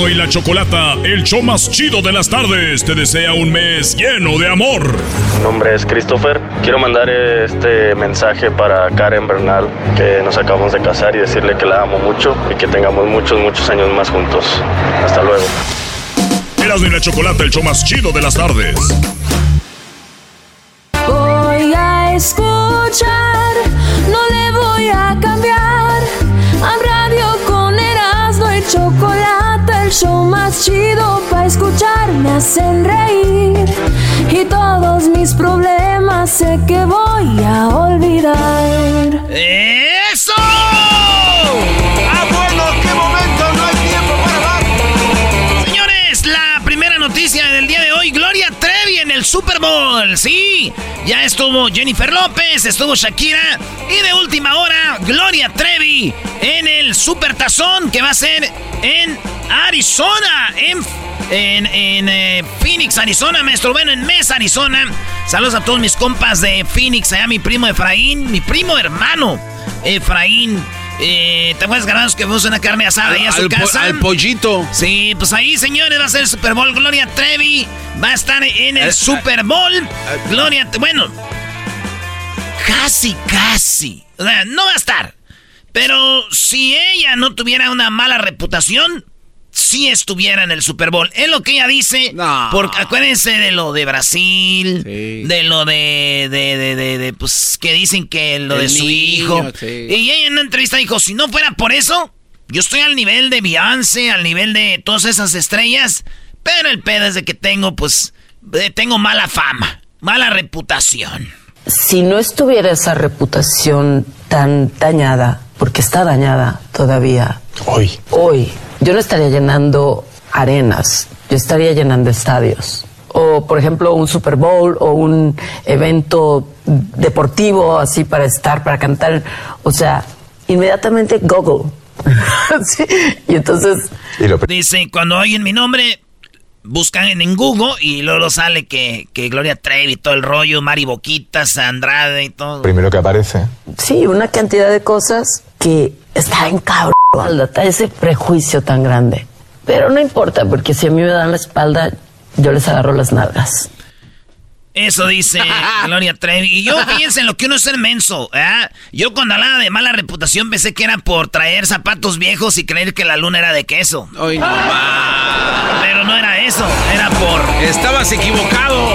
Erasmo y la Chocolata, el show más chido de las tardes, te desea un mes lleno de amor. Mi nombre es Christopher. Quiero mandar este mensaje para Karen Bernal, que nos acabamos de casar y decirle que la amo mucho y que tengamos muchos, muchos años más juntos. Hasta luego. Erasmo y la Chocolata, el show más chido de las tardes. Voy a escuchar, no le voy a cambiar. A radio con Erasmo y Chocolate, show más chido para escuchar. Me hacen reír y todos mis problemas sé que voy a olvidar. ¡Eso! El Super Bowl. Sí, ya estuvo Jennifer López, estuvo Shakira y de última hora, Gloria Trevi en el Super Tazón que va a ser en Arizona, en, en, en, eh, Phoenix, Arizona, maestro. Bueno, en Mesa, Arizona. Saludos a todos mis compas de Phoenix, allá mi primo Efraín, mi primo hermano Efraín. Eh, ¿Te acuerdas, Ganados, que fuimos una carne asada ahí a su Al po- casa? al pollito. Sí, pues ahí, señores, va a ser el Super Bowl. Gloria Trevi va a estar en el Eh, Super Bowl. Gloria, bueno, casi, casi. O sea, no va a estar. Pero si ella no tuviera una mala reputación, sí estuviera en el Super Bowl. Es lo que ella dice. Porque acuérdense de lo de Brasil, de lo de, de, de, de- de, pues, que dicen que lo El de su niño, hijo. sí. Y ella en una entrevista dijo, si no fuera por eso, yo estoy al nivel de Beyoncé, al nivel de todas esas estrellas, pero el pedo es de que tengo, pues, eh, tengo mala fama, mala reputación. Si no estuviera esa reputación tan dañada, porque está dañada todavía. Hoy. Hoy. Yo no estaría llenando arenas, yo estaría llenando estadios. O, por ejemplo, un Super Bowl o un evento deportivo así para estar, para cantar. O sea, inmediatamente Google. Sí, Y entonces Dice, cuando oyen mi nombre, buscan en, en Google y luego sale que, que Gloria Trevi, todo el rollo, Mari Boquitas, Andrade y todo. Primero que aparece. Sí, una cantidad de cosas que está en cabrón, ese prejuicio tan grande. Pero no importa, porque si a mí me dan la espalda, yo les agarro las nalgas. Eso dice Gloria Trevi. Y yo fíjense en lo que uno es ser menso. ¿eh? Yo cuando hablaba de mala reputación pensé que era por traer zapatos viejos y creer que la luna era de queso. Pero no era eso, era por... Estabas equivocado.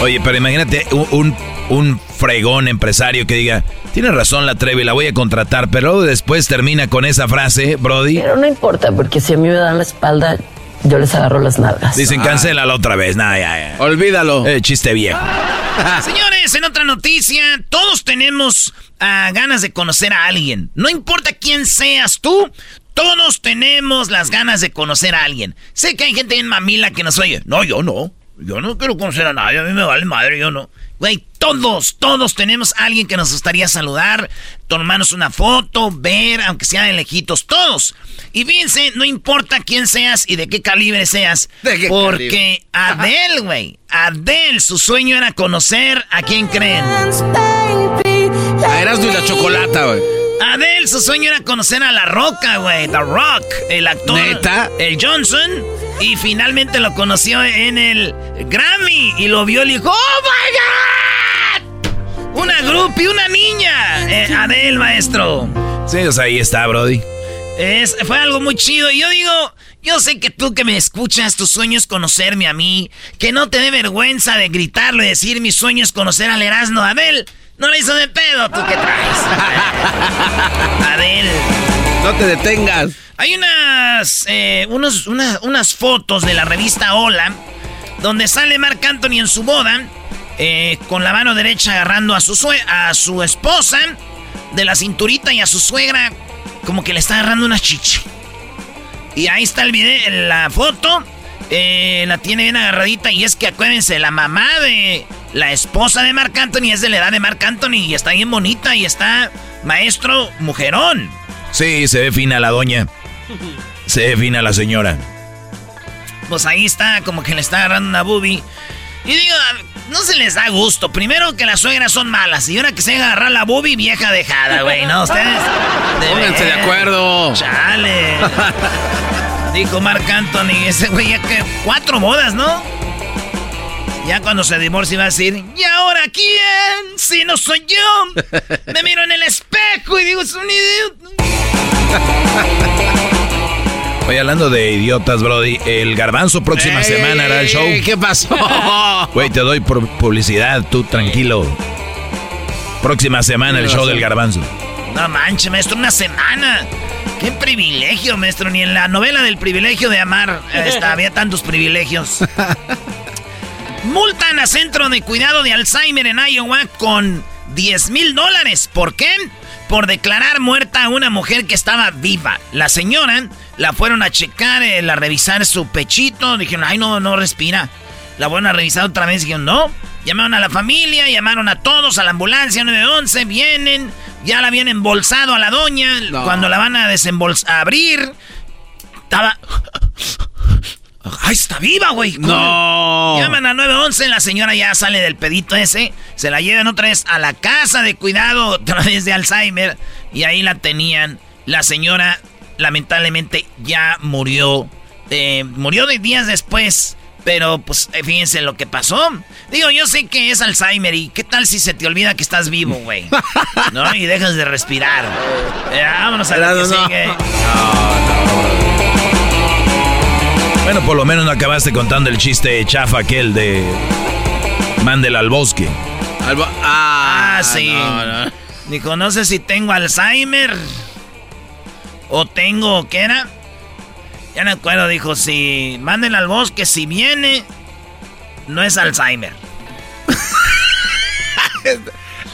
Oye, pero imagínate un, un, un fregón empresario que diga, tienes razón la Trevi, la voy a contratar, pero luego después termina con esa frase, Brody. Pero no importa, porque si a mí me dan la espalda, yo les agarro las nalgas. Dicen, cancélala otra vez. Nah, ya, ya. Olvídalo. Eh, chiste viejo. Señores, en otra noticia, todos tenemos ah, ganas de conocer a alguien. No importa quién seas tú, todos tenemos las ganas de conocer a alguien. Sé que hay gente en mamila que nos oye. No, yo no. Yo no quiero conocer a nadie. A mí me vale madre, yo no. Güey, todos, todos tenemos a alguien que nos gustaría saludar, tomarnos una foto, ver, aunque sea de lejitos, todos. Y fíjense, no importa quién seas y de qué calibre seas, porque Adele, güey, Adele, su sueño era conocer a quién creen. A Erasmo y la chocolata, güey. Adele, su sueño era conocer a La Roca, güey, The Rock, el actor. ¿Neta? El Johnson. Y finalmente lo conoció en el Grammy y lo vio y le dijo, ¡Oh, my God! Una groupie, una niña. Eh, Adele, maestro. Sí, o sea, ahí está, Brody. Es, fue algo muy chido. Y yo digo, yo sé que tú que me escuchas, tu sueño es conocerme a mí. Que no te dé vergüenza de gritarlo y decir mi sueño es conocer al Erasmo Abel. No le hizo de pedo, ¿tú qué traes? Adel. No te detengas. Hay unas, eh, unos, unas fotos de la revista Hola donde sale Marc Anthony en su boda eh, con la mano derecha agarrando a su, a su esposa de la cinturita y a su suegra como que le está agarrando una chichi. Y ahí está el video, la foto. Eh, la tiene bien agarradita y es que acuérdense, la mamá de la esposa de Marc Anthony es de la edad de Marc Anthony y está bien bonita y está maestro mujerón. Sí, se ve fina la doña. Se ve fina la señora. Pues ahí está, como que le está agarrando una boobie. Y digo, no se les da gusto. Primero que las suegras son malas. Y ahora que se agarrar la boobie vieja dejada, güey. ¿No? Ustedes. Pónganse de acuerdo. Chale. Dijo Marc Anthony. Ese güey ya que. Cuatro bodas, ¿no? Ya cuando se divorcie va a decir, ¿y ahora quién? Si no soy yo. Me miro en el espejo y digo, es un idiota. Oye, hablando de idiotas, Brody, el garbanzo próxima semana hará el show. ¿Qué pasó? Güey, te doy publicidad, tú tranquilo. Próxima semana el show del garbanzo. No manches, maestro, una semana. Qué privilegio, maestro. Ni en la novela del privilegio de amar había tantos privilegios. Multan a Centro de Cuidado de Alzheimer en Iowa con 10 mil dólares. ¿Por qué? Por declarar muerta a una mujer que estaba viva. La señora la fueron a checar, eh, a revisar su pechito. Dijeron, ay, no, no respira. La fueron a revisar otra vez. Dijeron, no. Llamaron a la familia, llamaron a todos, a la ambulancia 911. Vienen, ya la habían embolsado a la doña. Cuando la van a desembolsar, abrir, estaba. ¡Ay, está viva, güey! ¡No! Llaman a 911, la señora ya sale del pedito ese, se la llevan otra vez a la casa de cuidado, otra vez de Alzheimer, y ahí la tenían. La señora lamentablemente ya murió. Eh, murió de días después. Pero pues eh, fíjense lo que pasó. Digo, yo sé que es Alzheimer y qué tal si se te olvida que estás vivo, güey. ¿No? Y dejas de respirar. Eh, vámonos a lo que sigue. Bueno, por lo menos no acabaste contando el chiste chafa aquel de Mándela al bosque. ah, ah, sí. Dijo, no sé si tengo Alzheimer. O tengo, ¿qué era? Ya no acuerdo, dijo, si manden al bosque, si viene, no es Alzheimer.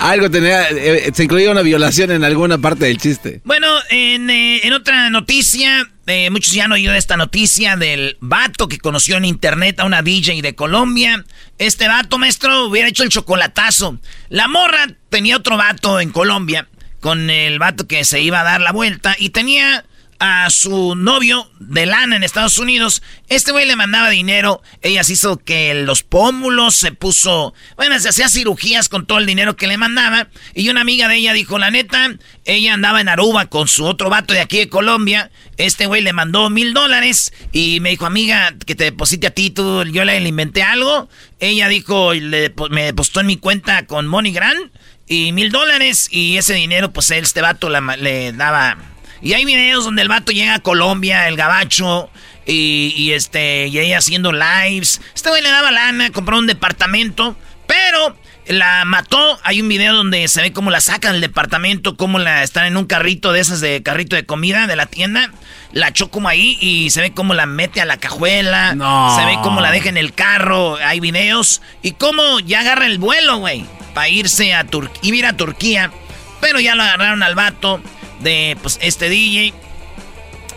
Algo tenía, eh, se incluía una violación en alguna parte del chiste. Bueno, en, eh, otra noticia, eh, muchos ya han oído esta noticia del vato que conoció en internet a una DJ de Colombia. Este vato, maestro, hubiera hecho el chocolatazo. La morra tenía otro vato en Colombia con el vato que se iba a dar la vuelta y tenía a su novio de lana en Estados Unidos. Este güey le mandaba dinero. Ella se hizo que los pómulos se puso. Bueno, se hacía cirugías con todo el dinero que le mandaba. Y una amiga de ella dijo: La neta, ella andaba en Aruba con su otro vato de aquí de Colombia. Este güey le mandó mil dólares. Y me dijo: Amiga, que te deposite a ti. Tú, yo le, inventé algo. Ella dijo: le, Me depositó en mi cuenta con MoneyGram y mil dólares. Y ese dinero, pues este vato le daba. Y hay videos donde el vato llega a Colombia, el gabacho, y, y este, y ella haciendo lives. Este güey le daba lana, compró un departamento, pero la mató. Hay un video donde se ve cómo la sacan del departamento, cómo la están en un carrito de esas de carrito de comida de la tienda. La echó como ahí y se ve cómo la mete a la cajuela. Se ve cómo la deja en el carro. Hay videos. Y cómo ya agarra el vuelo, güey para irse a Turquía, ir a Turquía. Pero ya lo agarraron al vato de pues este DJ.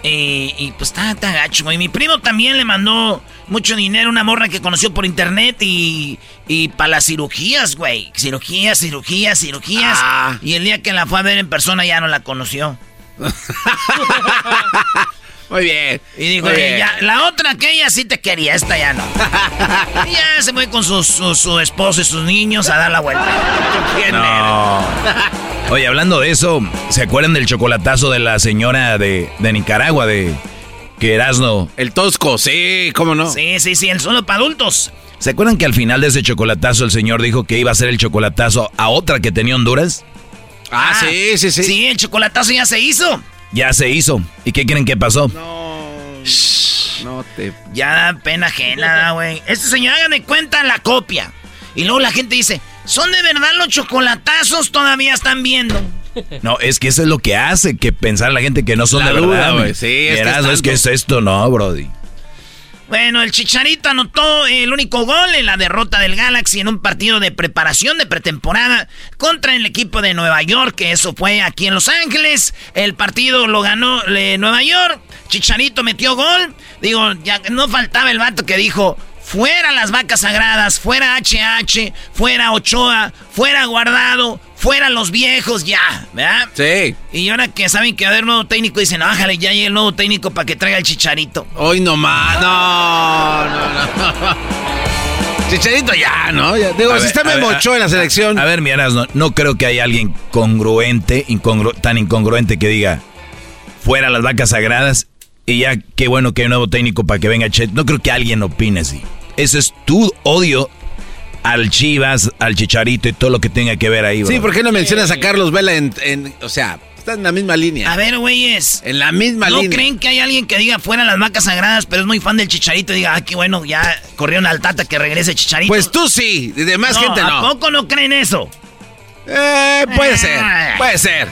y pues está, está gacho, Y mi primo también le mandó mucho dinero a una morra que conoció por internet y, y para las cirugías, güey. Cirugías, cirugías, cirugías. Ah. Y el día que la fue a ver en persona ya no la conoció. Muy bien. Y digo, la otra que ella sí te quería, esta ya no. y ya se fue con su, su, esposo y sus niños a dar la vuelta. No. Oye, hablando de eso, ¿se acuerdan del chocolatazo de la señora de, de Nicaragua, de que Erasno? El Tosco, sí, ¿cómo no? Sí, sí, sí, el solo para adultos. ¿Se acuerdan que al final de ese chocolatazo el señor dijo que iba a hacer el chocolatazo a otra que tenía Honduras? Ah, ah sí, sí, sí. Sí, el chocolatazo ya se hizo. Ya se hizo. ¿Y qué creen que pasó? No. No te. Ya da pena ajena, güey. Este señor, hagan de cuenta la copia. Y luego la gente dice, ¿son de verdad los chocolatazos? Todavía están viendo. No, es que eso es lo que hace que pensar la gente que no son La de duda, verdad. güey. Sí, es que es Erasmo, es que es tanto. esto, no, Brody. Bueno, el Chicharito anotó el único gol en la derrota del Galaxy en un partido de preparación de pretemporada contra el equipo de Nueva York, que eso fue aquí en Los Ángeles. El partido lo ganó eh, Nueva York. Chicharito metió gol. Digo, ya no faltaba el vato que dijo, fuera las vacas sagradas, fuera HH, fuera Ochoa, fuera Guardado, fuera los viejos ya, ¿verdad? Sí. Y ahora que saben que va a haber nuevo técnico, dicen, bájale, ya llega el nuevo técnico para que traiga el Chicharito. Hoy nomás. No, no, no. Chicharito ya, ¿no? Ya. Digo, A si ver, está a ver, Memo a- Ochoa en la selección. A ver, mi Erasmo, no creo que haya alguien congruente, incongru- tan incongruente que diga fuera las vacas sagradas y ya qué bueno que hay un nuevo técnico para que venga Chet. No creo que alguien opine así. Eso es tu odio al Chivas, al Chicharito y todo lo que tenga que ver ahí. Sí, bro. ¿por qué no mencionas a Carlos Vela en, en- O sea, está en la misma línea. A ver, güeyes. En la misma ¿No línea. creen que hay alguien que diga fuera las vacas sagradas, pero es muy fan del Chicharito y diga, ah, qué bueno, ya corrieron al Tata que regrese Chicharito? Pues tú sí, de demás No, gente ¿A no. poco no creen eso? Eh, puede ser, Ah. puede ser.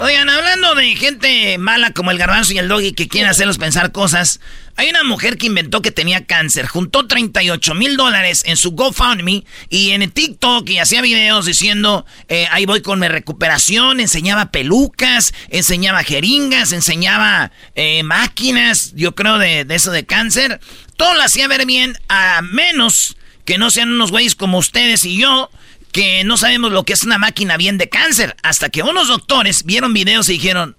Oigan, hablando de gente mala como el garbanzo y el doggy que quieren hacerlos pensar cosas, hay una mujer que inventó que tenía cáncer, juntó 38 mil dólares en su GoFundMe y en el TikTok y hacía videos diciendo, eh, ahí voy con mi recuperación, enseñaba pelucas, enseñaba jeringas, enseñaba eh, máquinas, yo creo de, de eso de cáncer. Todo lo hacía ver bien, a menos que no sean unos güeyes como ustedes y yo, que no sabemos lo que es una máquina bien de cáncer. Hasta que unos doctores vieron videos y dijeron,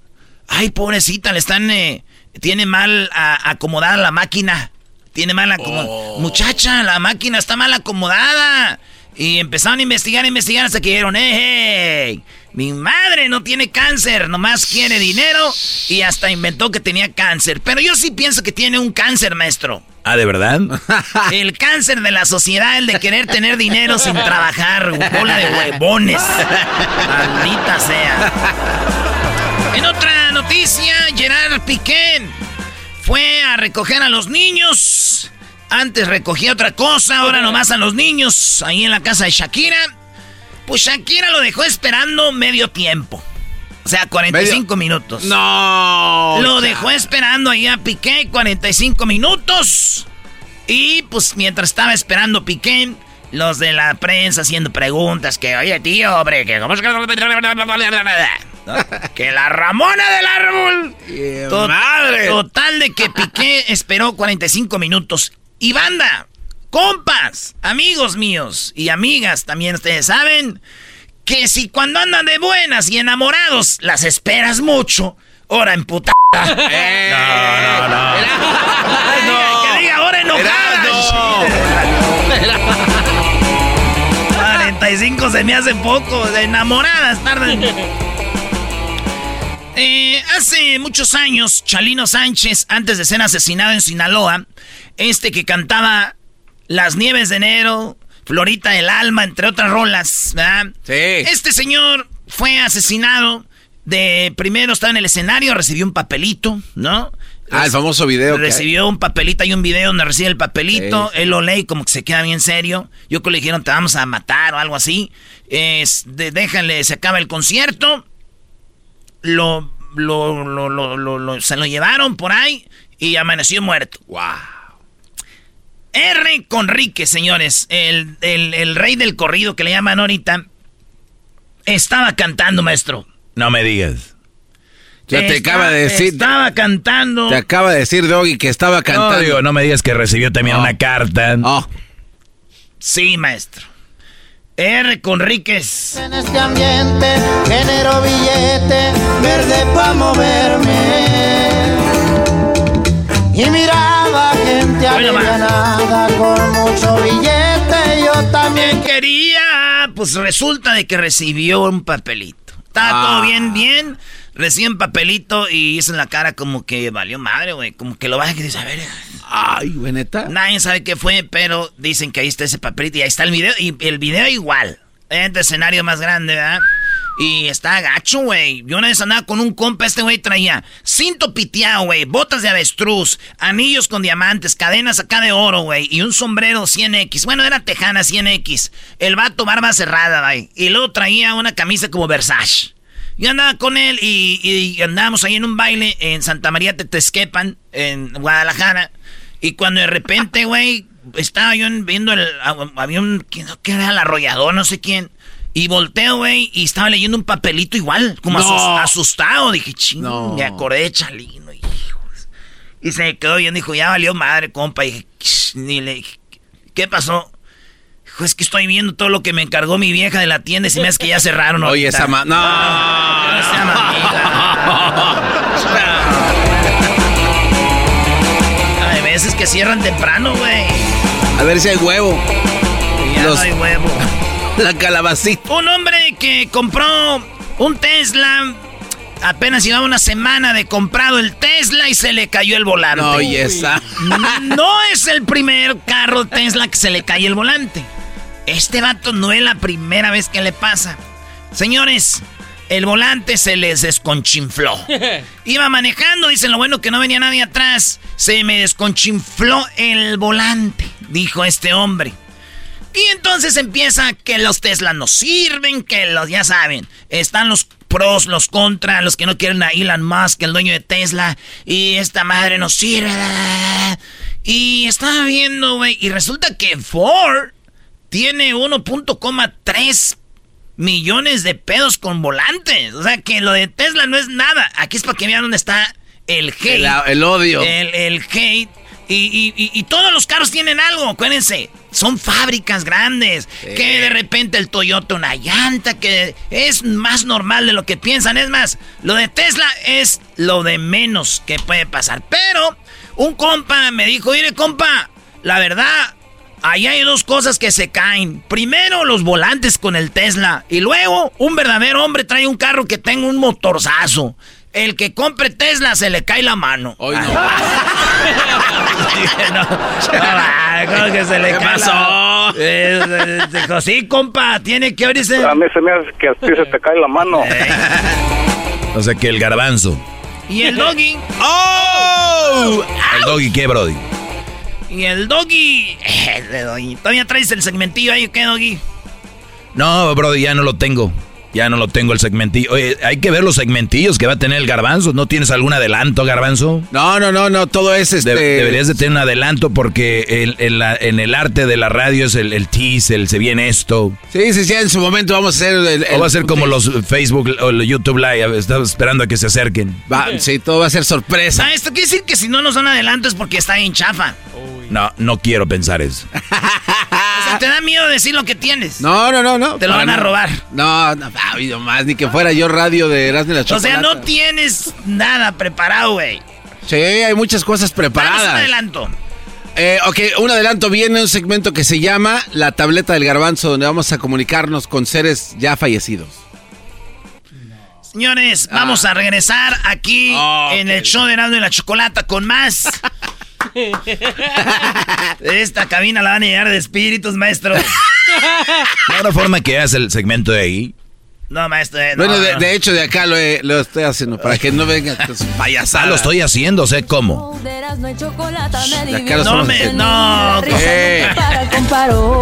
ay, pobrecita, le están... eh, tiene mal a- acomodada la máquina. Tiene mal acomodada. Muchacha, la máquina está mal acomodada. Y empezaron a investigar, a investigar hasta que dijeron, hey, hey, mi madre no tiene cáncer, nomás quiere dinero y hasta inventó que tenía cáncer. Pero yo sí pienso que tiene un cáncer, maestro. Ah, ¿de verdad? El cáncer de la sociedad, el de querer tener dinero sin trabajar, bola de huevones. Maldita sea. En otra noticia, Gerard Piqué fue a recoger a los niños. Antes recogía otra cosa, ahora nomás a los niños, ahí en la casa de Shakira. Pues Shakira lo dejó esperando medio tiempo. O sea, 45 minutos. No. Lo dejó esperando ahí a Piqué 45 minutos. Y pues mientras estaba esperando Piqué, los de la prensa haciendo preguntas que, oye tío, hombre, que cómo es que... La Ramona del árbol. ¡Qué To- madre! Total de que Piqué esperó 45 minutos. Y banda, compas, amigos míos y amigas, también ustedes saben que si cuando andan de buenas y enamorados las esperas mucho, ahora en puta. Eh, No, no, no. Que diga ahora enojada. 45 se me hace poco, de enamoradas tardan. Eh, hace muchos años, Chalino Sánchez, antes de ser asesinado en Sinaloa, este que cantaba Las Nieves de Enero, Florita del Alma, entre otras rolas, ¿verdad? Sí. Este señor fue asesinado. De primero estaba en el escenario, recibió un papelito, ¿no? Ah, el famoso video. Recibió un papelito, hay un video donde recibe el papelito, Sí. él lo lee y como que se queda bien serio. Yo que le dijeron, te vamos a matar o algo así. Es, de- déjale, se acaba el concierto. Lo, lo, lo, lo, lo- lo- se lo llevaron por ahí y amaneció muerto. Wow. R. Conrique, señores, el, el- el rey del corrido que le llaman ahorita, estaba cantando, maestro. No me digas. Ya te acaba de decir. Estaba cantando. Te acaba de decir Doggy que estaba cantando. No, digo, no me digas que recibió también una carta. Oh, Sí, maestro. R. Conríquez. En este ambiente genero billete verde pa' moverme. Y miraba gente Bueno, alivianada con mucho billete. Yo también ¿Qué quería? Pues resulta de que recibió un papelito. Estaba Ah. todo bien, bien. Recibe un papelito y hizo en la cara como que valió madre, güey. Como que lo baja y dice, a ver. ay, güey, neta. Nadie sabe qué fue, pero dicen que ahí está ese papelito y ahí está el video. Y el video igual. Este escenario más grande, ¿verdad? Y está gacho, güey. Yo una vez andaba con un compa, este güey traía cinto piteado, güey, botas de avestruz, anillos con diamantes, cadenas acá de oro, güey, y un sombrero 100X. Bueno, era tejana 100X. El vato barba cerrada, güey. Y luego traía una camisa como Versace. Yo andaba con él y, y andábamos ahí en un baile en Santa María Tetesquepan, en Guadalajara. Y cuando de repente, güey, estaba yo viendo el. Había un. ¿Quién era el arrollador? No sé quién. Y volteo, güey, y estaba leyendo un papelito igual, como asustado. Dije, ching, me acordé de Chalino, hijos. Y se me quedó bien, dijo, ya valió madre, compa. Y dije, ni le dije, ¿qué pasó? Dijo, es que estoy viendo todo lo que me encargó mi vieja de la tienda y se me hace que ya cerraron. Oye, esa ma... No. no, Hay veces que cierran temprano, güey. A ver si hay huevo. Ya no hay huevo. La calabacita. Un hombre que compró un Tesla. Apenas llevaba una semana de comprado el Tesla y se le cayó el volante. No, y esa. No es el primer carro Tesla que se le cae el volante. Este vato no es la primera vez que le pasa. Señores, el volante se les desconchinfló. Iba manejando, dicen lo bueno que no venía nadie atrás. Se me desconchinfló el volante, dijo este hombre. Y entonces empieza que los Tesla no sirven, que los, ya saben, están los pros, los contras, los que no quieren a Elon Musk, el dueño de Tesla, y esta madre no sirve. Y estaba viendo, güey, y resulta que Ford tiene 1.3 millones de pedos con volantes. O sea que lo de Tesla no es nada. Aquí es para que vean dónde está el hate. El, odio. El, el hate. Y, y, todos los carros tienen algo, acuérdense. Son fábricas grandes. Que de repente el Toyota una llanta, que es más normal de lo que piensan. Es más, lo de Tesla es lo de menos que puede pasar. Pero un compa me dijo, mire compa, la verdad, ahí hay dos cosas que se caen. Primero, los volantes con el Tesla. Y luego, un verdadero hombre trae un carro que tenga un motorzazo. El que compre Tesla se le cae la mano. Hoy no. no, que se le ¿Qué pasó? dijo, sí, compa, tiene que abrirse. A mí se me hace que a ti se te cae la mano. o sea que el garbanzo. ¿Y el doggy? ¡Oh! ¿El doggy qué, Brody? Y el doggy. ¿Todavía traes el segmentillo ahí o qué, doggy? No, Brody, ya no lo tengo. Ya no lo tengo el segmentillo. Oye, hay que ver los segmentillos que va a tener el garbanzo. ¿No tienes algún adelanto, garbanzo? No, no, no, no, todo es este... deberías de tener un adelanto porque en el arte de la radio es el, el tease, el se viene esto. Sí, sí, sí, en su momento vamos a hacer... El, o va a ser como los Facebook o los YouTube Live, estamos esperando a que se acerquen. Va, sí, todo va a ser sorpresa. Ah, esto quiere decir que si no nos dan adelanto es porque está en chafa. No, no quiero pensar eso. o sea, ¿te da miedo decir lo que tienes? No, no, no, no. Te lo van a robar. No, no, ha habido más, ni que fuera yo radio de Erasmo la Chocolata. O sea, no tienes nada preparado, güey. Sí, hay muchas cosas preparadas. un adelanto. Eh, ok, un adelanto viene un segmento que se llama La Tableta del Garbanzo, donde vamos a comunicarnos con seres ya fallecidos. Señores, vamos ah. a regresar aquí en el show de Erasmo y la Chocolata con más Esta cabina la van a llenar de espíritus, maestro. ¿No una forma que hagas el segmento de ahí? No, maestro. Eh, bueno, de, hecho, de acá lo, estoy haciendo para que no venga payasada. Ah, lo estoy haciendo, sé cómo. no me. No,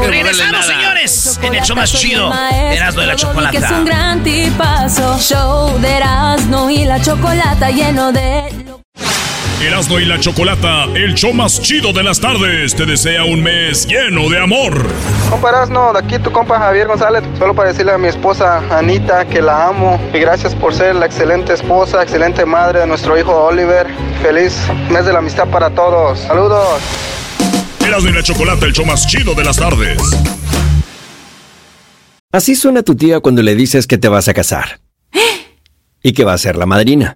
Regresamos, señores. En el show más chido. Erasmo de la Chocolata. Que es un gran tipazo. Show de Erasmo y la Chocolata lleno de. Erasmo y la Chocolata, el show más chido de las tardes, te desea un mes lleno de amor. Compa Erasmo, de aquí tu compa Javier González, solo para decirle a mi esposa Anita que la amo y gracias por ser la excelente esposa, excelente madre de nuestro hijo Oliver. Feliz mes de la amistad para todos. Saludos. Erasmo y la Chocolata, el show más chido de las tardes. Así suena tu tía cuando le dices que te vas a casar. Y que va a ser la madrina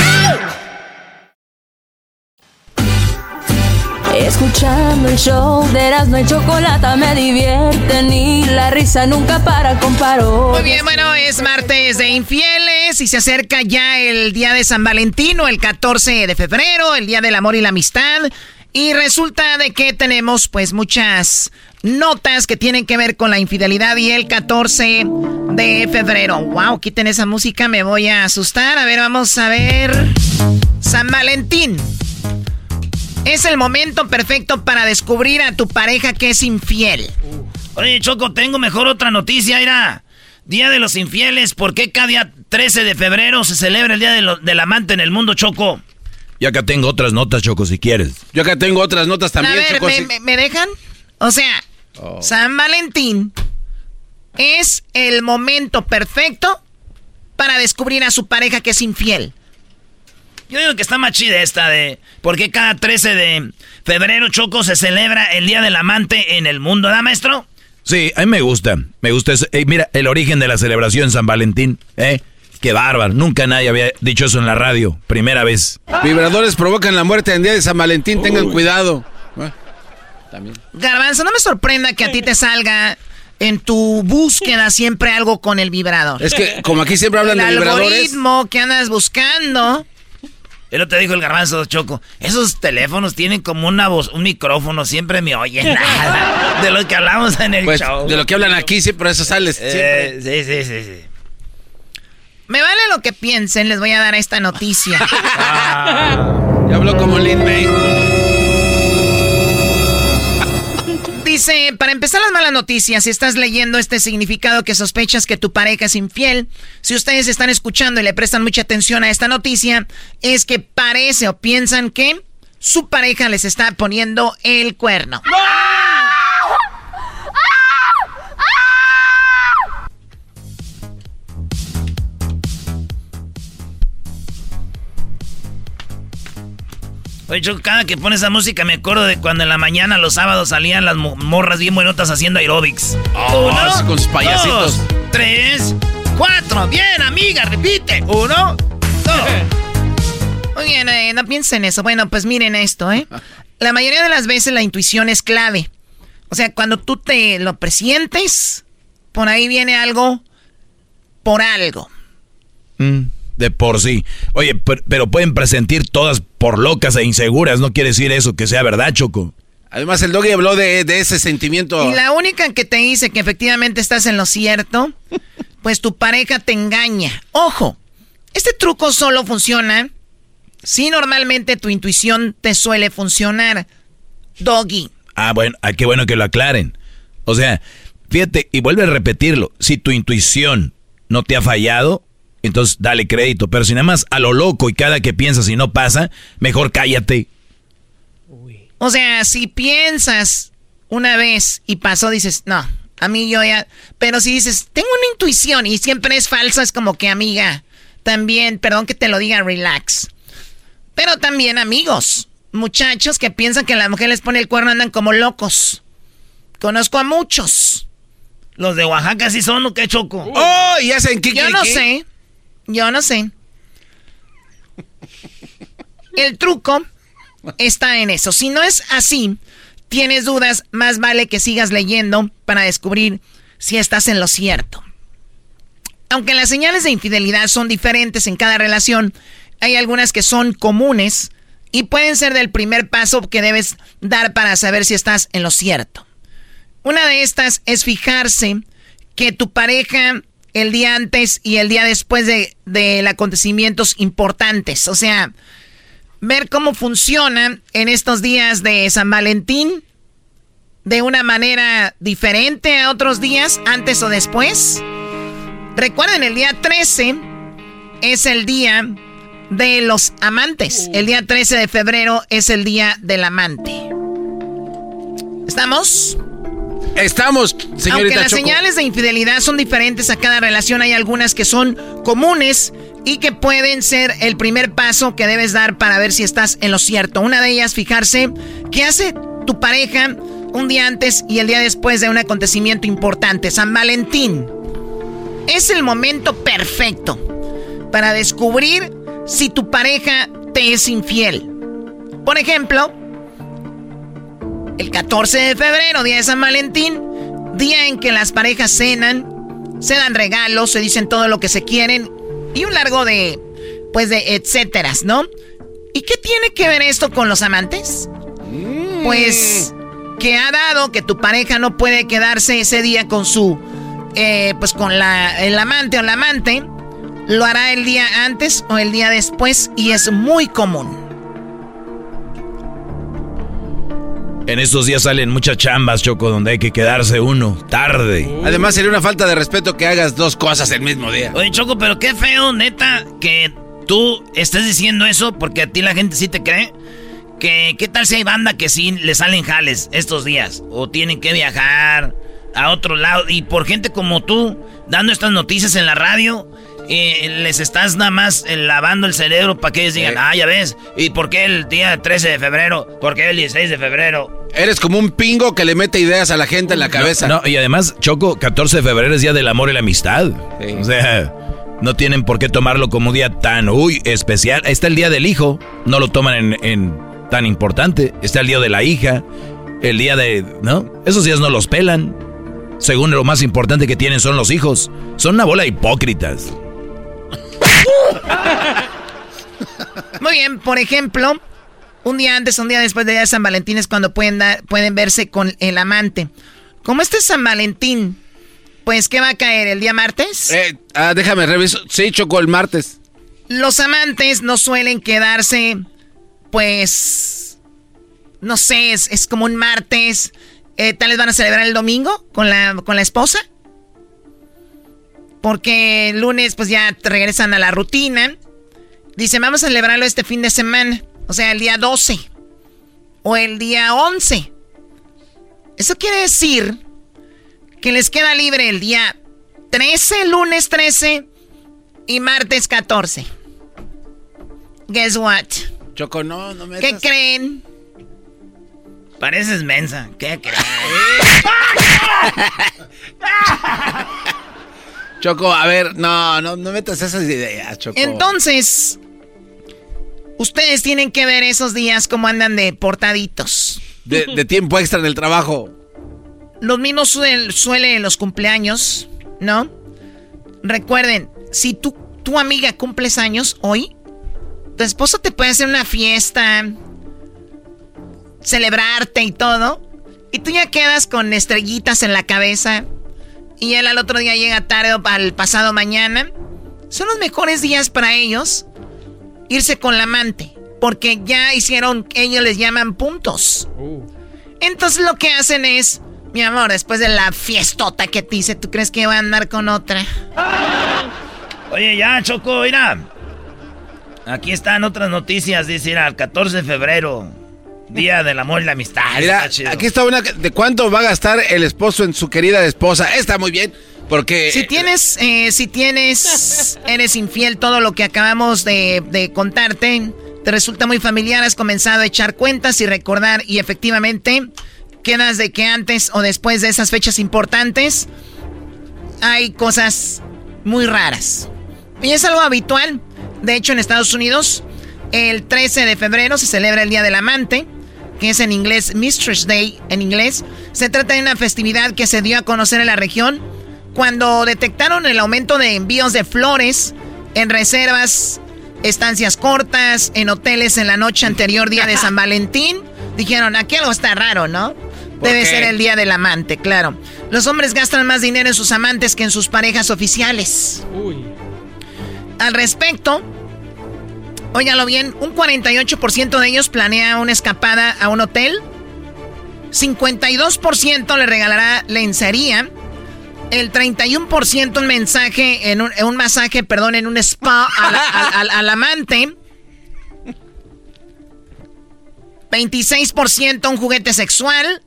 Escuchando el show de Erasmo y Chocolata me divierte ni la risa nunca para con parodias. Muy bien, bueno, es martes de infieles y se acerca ya el día de San Valentino, el 14 de febrero, el día del amor y la amistad. Y resulta de que tenemos pues muchas notas que tienen que ver con la infidelidad y el 14 de febrero. Wow, quiten esa música, me voy a asustar. A ver, vamos a ver. San Valentín. Es el momento perfecto para descubrir a tu pareja que es infiel. Oye, Choco, tengo mejor otra noticia, mira. Día de los infieles, ¿por qué cada día 13 de febrero se celebra el Día de lo- del Amante en el mundo, Choco? Y acá tengo otras notas, Choco, si quieres. Yo acá tengo otras notas también, a ver, Choco, ¿me, dejan? O sea, San Valentín es el momento perfecto para descubrir a su pareja que es infiel. Yo digo que está más chida esta de... ¿Por qué cada 13 de febrero, Choco, se celebra el Día del Amante en el mundo, ¿da, maestro? Sí, a mí me gusta. Me gusta. eso. Eh, mira, el origen de la celebración San Valentín. ¿eh? Qué bárbaro. Nunca nadie había dicho eso en la radio. Primera vez. Vibradores provocan la muerte en día de San Valentín, tengan cuidado. También. Garbanzo, no me sorprenda que a ti te salga en tu búsqueda siempre algo con el vibrador. Es que como aquí siempre hablan el de vibradores. algoritmo que andas buscando. Él no te dijo el garbanzo, Choco. Esos teléfonos tienen como una voz, un micrófono, siempre me oyen nada. De lo que hablamos en el Pues, show. de lo que hablan aquí, sí, por eso sales. Eh, sí, sí, sí, sí. Me vale lo que piensen, les voy a dar esta noticia. Ya habló como Lin May. Para empezar las malas noticias, si estás leyendo este significado que sospechas que tu pareja es infiel, si ustedes están escuchando y le prestan mucha atención a esta noticia, es que parece o piensan que su pareja les está poniendo el cuerno. Oye, Choco, cada que pone esa música me acuerdo de cuando en la mañana, los sábados, salían las mo- morras bien buenotas haciendo aerobics. Oh, sí, con sus payasitos. dos, tres, cuatro. Bien, amiga, repite. Uno, dos. Muy bien, eh, no piensen eso. Bueno, pues miren esto, ¿eh? La mayoría de las veces la intuición es clave. O sea, cuando tú te lo presientes, por ahí viene algo por algo. Mm, de por sí. Oye, per- pero pueden presentir todas por locas e inseguras. No quiere decir eso que sea verdad, Choco. Además, el doggy habló de, de ese sentimiento. Y la única que te dice que efectivamente estás en lo cierto, pues tu pareja te engaña. Ojo, este truco solo funciona si normalmente tu intuición te suele funcionar. Doggy. Ah, bueno, ah, qué bueno que lo aclaren. O sea, fíjate, y vuelve a repetirlo. Si tu intuición no te ha fallado, entonces dale crédito. Pero si nada más a lo loco y cada que piensas y no pasa, mejor cállate. O sea, si piensas una vez y pasó, dices, no, a mí yo ya... Pero si dices, tengo una intuición y siempre es falsa, es como que amiga, también, perdón que te lo diga, relax. Pero también amigos, muchachos que piensan que la mujer les pone el cuerno andan como locos. Conozco a muchos. Los de Oaxaca sí son, ¿o qué, Choco? ¡Oh! Y hacen kiki. Yo no sé, yo no sé. El truco está en eso. Si no es así, tienes dudas, más vale que sigas leyendo para descubrir si estás en lo cierto. Aunque las señales de infidelidad son diferentes en cada relación, hay algunas que son comunes y pueden ser del primer paso que debes dar para saber si estás en lo cierto. Una de estas es fijarse que tu pareja el día antes y el día después de, de acontecimientos importantes. O sea, ver cómo funciona en estos días de San Valentín de una manera diferente a otros días, antes o después. Recuerden, el día 13 es el día de los amantes. El día 13 de febrero es el día del amante. ¿Estamos? Estamos, señorita Aunque las señales de infidelidad son diferentes a cada relación, hay algunas que son comunes y que pueden ser el primer paso que debes dar para ver si estás en lo cierto. Una de ellas, fijarse qué hace tu pareja un día antes y el día después de un acontecimiento importante. San Valentín. Es el momento perfecto para descubrir si tu pareja te es infiel. Por ejemplo, el 14 de febrero, día de San Valentín, día en que las parejas cenan, se dan regalos, se dicen todo lo que se quieren y un largo de, pues de etcéteras, ¿no? ¿Y qué tiene que ver esto con los amantes? Mm. Pues que ha dado que tu pareja no puede quedarse ese día con su, eh, pues con la, el amante o la amante, lo hará el día antes o el día después y es muy común. En estos días salen muchas chambas, Choco, donde hay que quedarse uno tarde. Además, sería una falta de respeto que hagas dos cosas el mismo día. Oye, Choco, pero qué feo, neta, que tú estés diciendo eso porque a ti la gente sí te cree. Que, ¿Qué tal si hay banda que sí le salen jales estos días? O tienen que viajar a otro lado. Y por gente como tú, dando estas noticias en la radio, eh, les estás nada más eh, lavando el cerebro para que ellos digan, ah, ya ves, ¿y por qué el día 13 de febrero? ¿Por qué el 16 de febrero? Eres como un pingo que le mete ideas a la gente en la cabeza. No, y además, Choco, 14 de febrero es día del amor y la amistad. O sea, no tienen por qué tomarlo como un día tan, uy, especial. Está el día del hijo, no lo toman en tan importante. Está el día de la hija, el día de... ¿No? Esos días no los pelan. Según lo más importante que tienen son los hijos. Son una bola de hipócritas. Muy bien, por ejemplo, un día antes, un día después de día de San Valentín es cuando pueden, dar, pueden verse con el amante. Como este es San Valentín, pues ¿qué va a caer? ¿El día martes? Eh, ah, déjame revisar. Sí, chocó el martes. Los amantes no suelen quedarse pues, no sé, es, como un martes. Eh, ¿Tal vez van a celebrar el domingo con la, con la esposa? Porque el lunes pues ya regresan a la rutina. Dicen, vamos a celebrarlo este fin de semana. O sea, el día 12. O el día 11. Eso quiere decir que les queda libre el día 13, lunes 13 y martes 14. Guess what? Choco, no, no me. ¿Qué creen? Pareces mensa. ¿Qué creen? Choco, a ver, no, no, no metas esas ideas, Choco. Entonces, ustedes tienen que ver esos días como andan de portaditos. De, tiempo extra en el trabajo. Los mismos suelen en los cumpleaños, ¿no? Recuerden, si tú, tu amiga cumples años hoy, tu esposo te puede hacer una fiesta, celebrarte y todo, y tú ya quedas con estrellitas en la cabeza, y él al otro día llega tarde o al pasado mañana. Son los mejores días para ellos irse con la amante, porque ya hicieron, ellos les llaman puntos. Uh. Entonces lo que hacen es, mi amor, después de la fiestota que te hice, ¿tú crees que va a andar con otra? Oye, ya, Choco, mira. Aquí están otras noticias, dice, el 14 de febrero. Día del amor y la amistad. Mira, aquí está una de cuánto va a gastar el esposo en su querida esposa. Está muy bien, porque... Si tienes, eh, si tienes, eres infiel, todo lo que acabamos de, de contarte, te resulta muy familiar, has comenzado a echar cuentas y recordar y efectivamente quedas de que antes o después de esas fechas importantes hay cosas muy raras. Y es algo habitual. De hecho, en Estados Unidos, el 13 de febrero se celebra el Día del Amante, que es en inglés Mistress Day en inglés. Se trata de una festividad que se dio a conocer en la región cuando detectaron el aumento de envíos de flores en reservas estancias cortas, en hoteles en la noche anterior, día de San Valentín. Dijeron, aquí algo está raro, ¿no? Debe ser el día del amante, claro. Los hombres gastan más dinero en sus amantes que en sus parejas oficiales. Uy. Al respecto, óigalo bien, un 48% de ellos planea una escapada a un hotel. 52% le regalará lencería. El 31% un mensaje, en un, masaje, perdón, en un spa al amante. 26% un juguete sexual.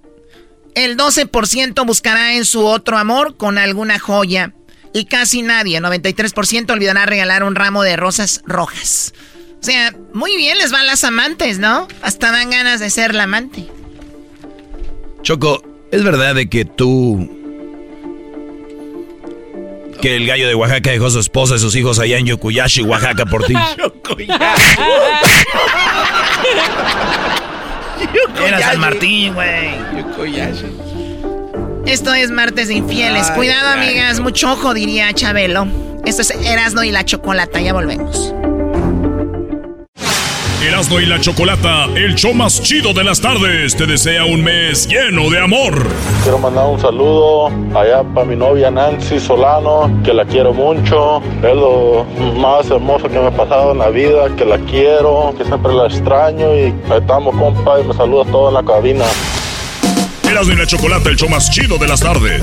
El 12% buscará en su otro amor con alguna joya. Y casi nadie, 93%, olvidará regalar un ramo de rosas rojas. O sea, muy bien les van las amantes, ¿no? Hasta dan ganas de ser la amante. Choco, ¿es verdad de que tú... Que el gallo de Oaxaca dejó a su esposa y sus hijos allá en Yokuyashi, Oaxaca, por ti? Era San Martín, güey. Esto es martes de infieles. Cuidado, amigas. Mucho ojo, diría Chabelo. Esto es Erasno y la Chocolata. Ya volvemos. Erasno y la Chocolata, el show más chido de las tardes, te desea un mes lleno de amor. Quiero mandar un saludo allá para mi novia Nancy Solano, que la quiero mucho. Es lo más hermoso que me ha pasado en la vida, que la quiero, que siempre la extraño y estamos compa y me saluda toda la cabina. Erasno y la Chocolata, el show más chido de las tardes.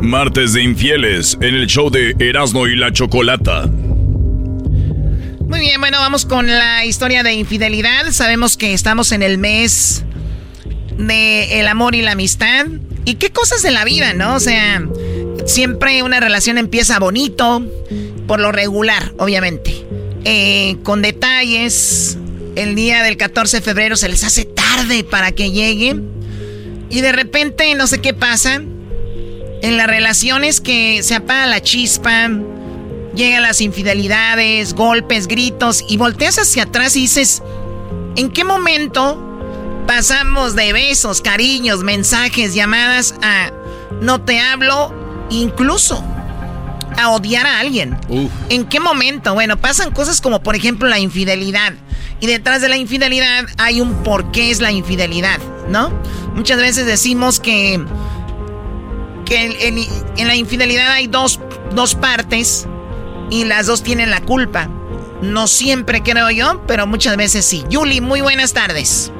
Martes de Infieles en el show de Erasmo y la Chocolata. Muy bien, bueno, vamos con la historia de infidelidad. Sabemos que estamos en el mes de el amor y la amistad. ¿Y qué cosas de la vida, no? O sea, siempre una relación empieza bonito, por lo regular, obviamente. Eh, con detalles. El día del 14 de febrero se les hace tarde para que lleguen. Y de repente, no sé qué pasa en las relaciones que se apaga la chispa, llegan las infidelidades, golpes, gritos, y volteas hacia atrás y dices, ¿en qué momento pasamos de besos, cariños, mensajes, llamadas a no te hablo, incluso a odiar a alguien? ¿En qué momento? Bueno, pasan cosas como por ejemplo la infidelidad. Y detrás de la infidelidad hay un por qué es la infidelidad, ¿no? Muchas veces decimos que que en, la infidelidad hay dos, dos partes y las dos tienen la culpa. No siempre creo yo, pero muchas veces sí. Yuli, muy buenas tardes.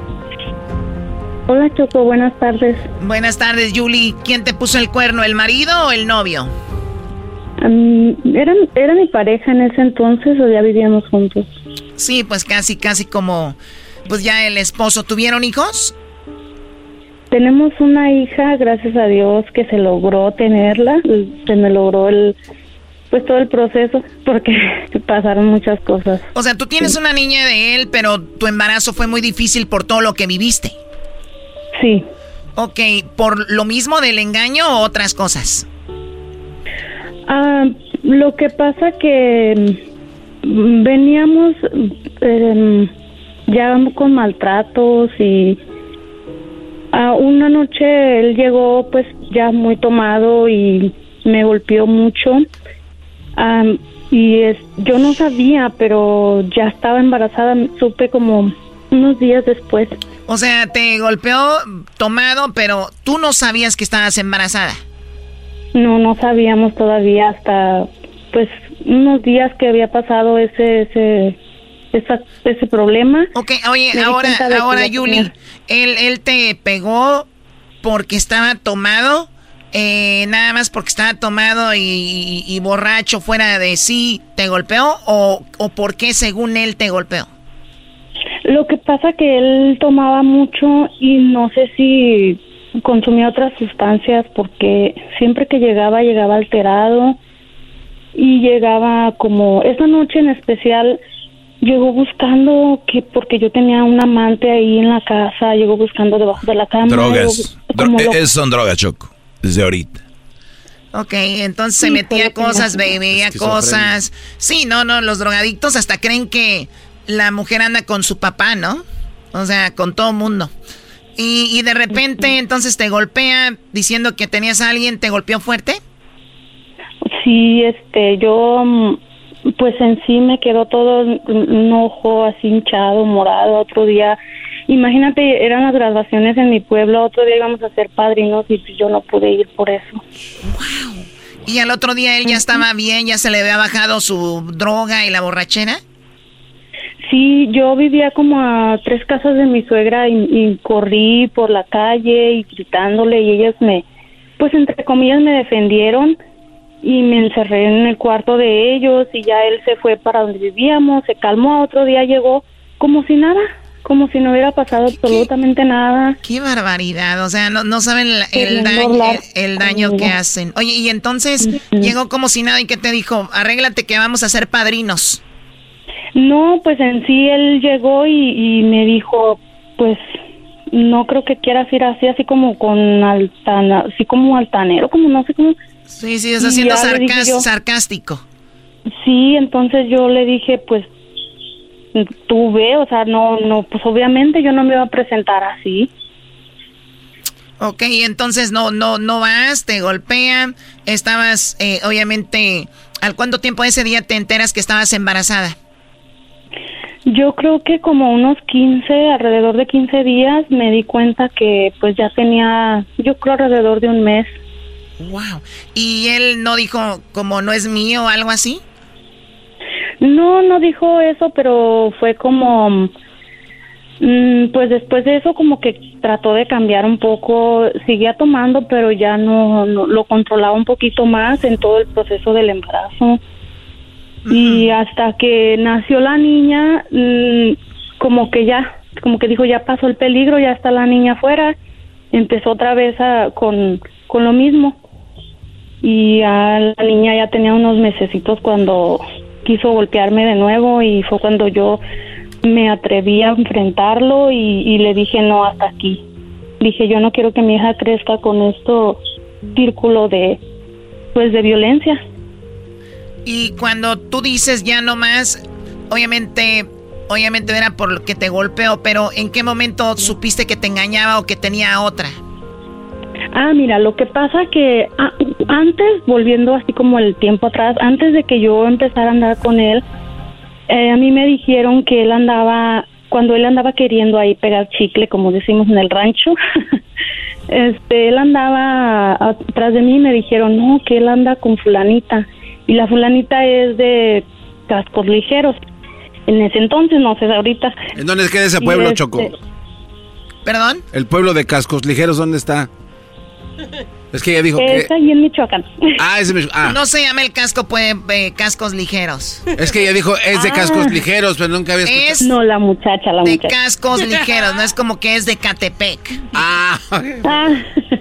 Hola Choco, buenas tardes. Buenas tardes, Yuli. ¿Quién te puso el cuerno, el marido o el novio? era, era mi pareja en ese entonces o ya vivíamos juntos. Sí, pues casi, casi como, pues ya el esposo. ¿Tuvieron hijos? Tenemos una hija, gracias a Dios, que se logró tenerla, se me logró el, pues todo el proceso, porque pasaron muchas cosas. O sea, tú tienes una niña de él, pero tu embarazo fue muy difícil por todo lo que viviste. Sí. Ok, ¿por lo mismo del engaño o otras cosas? Ah, lo que pasa que mm, veníamos eh, ya con maltratos y una noche él llegó pues ya muy tomado y me golpeó mucho. y es, yo no sabía, pero ya estaba embarazada, supe como unos días después. O sea, te golpeó tomado, pero tú no sabías que estabas embarazada. No, no sabíamos todavía hasta pues unos días que había pasado ese ese ese problema. Ok, oye, ahora ahora Yuli, él él te pegó porque estaba tomado. Eh, nada más porque estaba tomado y, borracho fuera de sí, ¿te golpeó o, o por qué según él te golpeó? Lo que pasa que él tomaba mucho y no sé si consumía otras sustancias porque siempre que llegaba llegaba alterado y llegaba como esa noche en especial llegó buscando que porque yo tenía un amante ahí en la casa, llegó buscando debajo de la cama. Drogas. Esas son drogas, Choco, desde ahorita. Ok, entonces se metía cosas, bebía cosas. Sí, no, no, los drogadictos hasta creen que la mujer anda con su papá, ¿no? O sea, con todo mundo. Y, y de repente entonces te golpea diciendo que tenías a alguien, ¿te golpeó fuerte? Sí, este, yo mm, pues en sí me quedó todo un ojo así hinchado, morado, otro día Imagínate, eran las graduaciones en mi pueblo, otro día íbamos a ser padrinos y pues yo no pude ir por eso. Wow. ¿Y al otro día él ya estaba bien, ya se le había bajado su droga y la borrachera? Sí, yo vivía como a tres casas de mi suegra y, corrí por la calle y gritándole y ellas me, pues entre comillas me defendieron y me encerré en el cuarto de ellos y ya él se fue para donde vivíamos, se calmó, otro día llegó como si nada, como si no hubiera pasado absolutamente nada. Qué barbaridad, o sea, no, saben el, daño, el, daño que hacen. Oye, y entonces llegó como si nada y que te dijo, arréglate que vamos a ser padrinos. No, pues en sí él llegó y, me dijo, pues no creo que quieras ir así, así como con altana, así como altanero, como no sé cómo. Sí, sí, es haciendo sarcástico. Sí, entonces yo le dije, pues tú ve, o sea, no, no, pues obviamente yo no me iba a presentar así. Ok, entonces no, no, no vas, te golpean, estabas, eh, obviamente, ¿al cuánto tiempo ese día te enteras que estabas embarazada? Yo creo que como unos 15, alrededor de 15 días me di cuenta que pues ya tenía, yo creo alrededor de un mes. Wow. ¿Y él no dijo como no es mío o algo así? No, no dijo eso, pero fue como, mm, pues después de eso como que trató de cambiar un poco, seguía tomando, pero ya no, lo controlaba un poquito más en todo el proceso del embarazo. Y hasta que nació la niña, mm, como que ya, como que dijo, ya pasó el peligro, ya está la niña afuera, empezó otra vez a, con, con lo mismo. Y a la niña ya tenía unos mesecitos cuando quiso golpearme de nuevo y fue cuando yo me atreví a enfrentarlo y, le dije no hasta aquí. Dije yo no quiero que mi hija crezca con esto círculo de pues de violencia. Y cuando tú dices ya no más, obviamente, obviamente era por lo que te golpeó, pero ¿en qué momento supiste que te engañaba o que tenía otra? Ah, mira, lo que pasa que ah, antes, volviendo así como el tiempo atrás, antes de que yo empezara a andar con él, eh, a mí me dijeron que él andaba, cuando él andaba queriendo ahí pegar chicle, como decimos en el rancho, este, él andaba atrás de mí y me dijeron, no, que él anda con fulanita y la fulanita es de cascos ligeros. En ese entonces, no sé, ahorita. ¿En dónde queda ese pueblo, Choco? Este, ¿Perdón? El pueblo de cascos ligeros, ¿dónde está? Es que ella dijo que... Está ahí en Michoacán. Ah, es de Michoacán. Ah. No se llama el casco, pues, cascos ligeros. Es que ella dijo, es de cascos ah. ligeros, pero nunca había escuchado. Es no, la muchacha, la de muchacha. De cascos ligeros, no es como que es de Catepec. Ah. ah.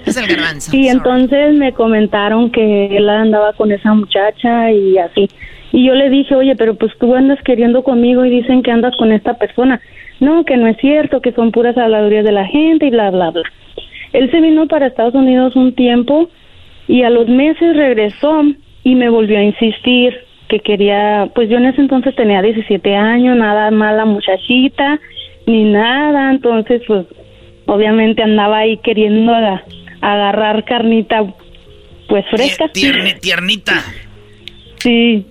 Es el garbanzo. Y entonces me comentaron que él andaba con esa muchacha y así. Y yo le dije, oye, pero pues tú andas queriendo conmigo y dicen que andas con esta persona. No, que no es cierto, que son puras habladurías de la gente y bla, bla, bla. Él se vino para Estados Unidos un tiempo y a los meses regresó y me volvió a insistir que quería, pues yo en ese entonces tenía 17 años, nada mala muchachita, ni nada, entonces pues obviamente andaba ahí queriendo agarrar carnita pues fresca. tiernita. Sí.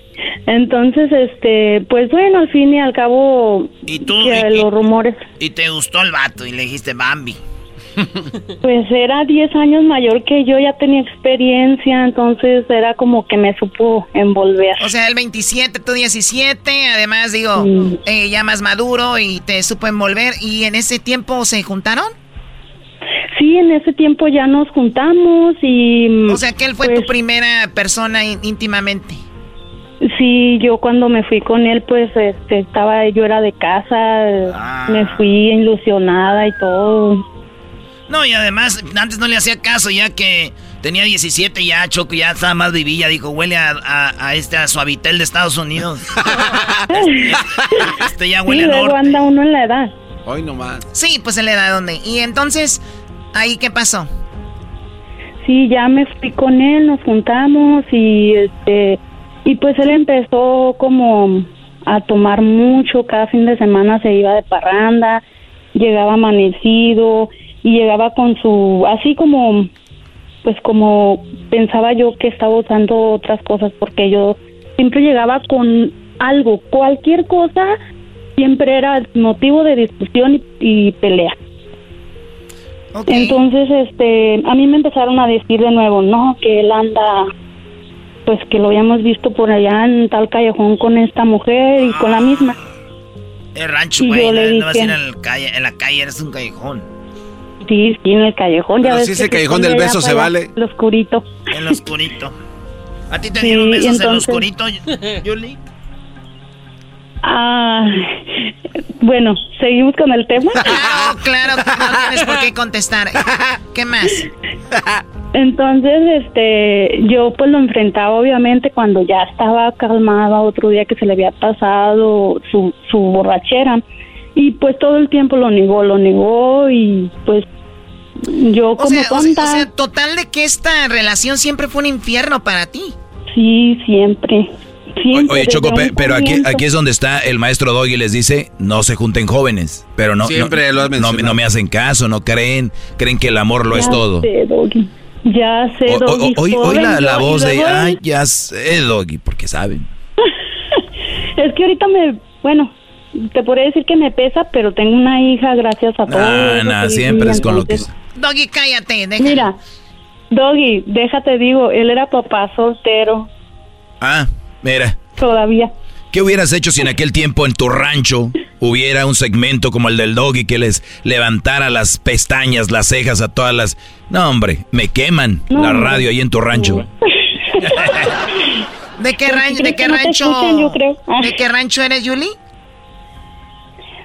Entonces, este, pues bueno, al fin y al cabo, ¿Y tú, que los rumores. Y te gustó el vato y le dijiste Bambi. Pues era 10 años mayor que yo, ya tenía experiencia, entonces era como que me supo envolver. O sea, el 27, tú 17, además digo, eh, ya más maduro y te supo envolver. ¿Y en ese tiempo se juntaron? Sí, en ese tiempo ya nos juntamos y... O sea, que él fue tu pues, primera persona ín- íntimamente. Sí, yo cuando me fui con él, pues este, estaba, yo era de casa, me fui ilusionada y todo. No, y además, antes no le hacía caso, ya que tenía 17, ya Choco ya estaba más vivilla. Dijo, huele a, a, a este a Suavitel de Estados Unidos. este ya Sí, huele a luego norte. anda uno en la edad. Hoy nomás. Sí, pues él era donde. Y entonces, ¿ahí qué pasó? Sí, ya me fui con él, nos juntamos y este y pues él empezó como a tomar mucho, cada fin de semana se iba de parranda, llegaba amanecido y llegaba con su así como pues como pensaba yo que estaba usando otras cosas porque yo siempre llegaba con algo, cualquier cosa siempre era motivo de discusión y, y pelea. Entonces, este, a mí me empezaron a decir de nuevo, no, que él anda, pues que lo habíamos visto por allá en tal callejón con esta mujer y con la misma. El rancho, güey. No, no vas a ir dije- en, calle, en la calle, eres un callejón. Sí, sí, en el callejón. ya Pero ves si que ese se callejón del beso se vale. Lo oscurito. En lo oscurito. ¿A ti te Sí, dieron besos en lo entonces- oscurito, Yuli? Ah, bueno, seguimos con el tema. Claro, claro, no tienes por qué contestar. ¿Qué más? Entonces, este, yo pues lo enfrentaba obviamente cuando ya estaba calmada otro día que se le había pasado su, su borrachera y pues todo el tiempo lo negó, lo negó y pues yo como o sea, tonta, o sea, total de que esta relación siempre fue un infierno para ti. sí, siempre. siempre Oye, Choco, pero aquí, aquí es donde está el maestro Doggy les dice, no se junten jóvenes. Pero no, Siempre no, lo has no, mencionado. no me hacen caso, no creen, creen que el amor lo es Ya todo. sé, Doggy. Ya sé, O- o- Doggy, Hoy hoy la, la voz de, ay, ya sé, Doggy, porque saben. Es que ahorita me, bueno, te podría decir que me pesa, pero tengo una hija gracias a todo. Ah, nah, siempre es con lo que... Doggy, cállate. Deja. Mira, Doggy, déjate digo, él era papá soltero Ah, mira. todavía. ¿Qué hubieras hecho si en aquel tiempo en tu rancho hubiera un segmento como el del doggy que les levantara las pestañas, las cejas a todas las... No, hombre, me queman No, la radio ahí en tu rancho. ¿De qué, Porque ran- de qué no rancho? escuchan, yo creo. ¿De qué rancho eres, Yuli?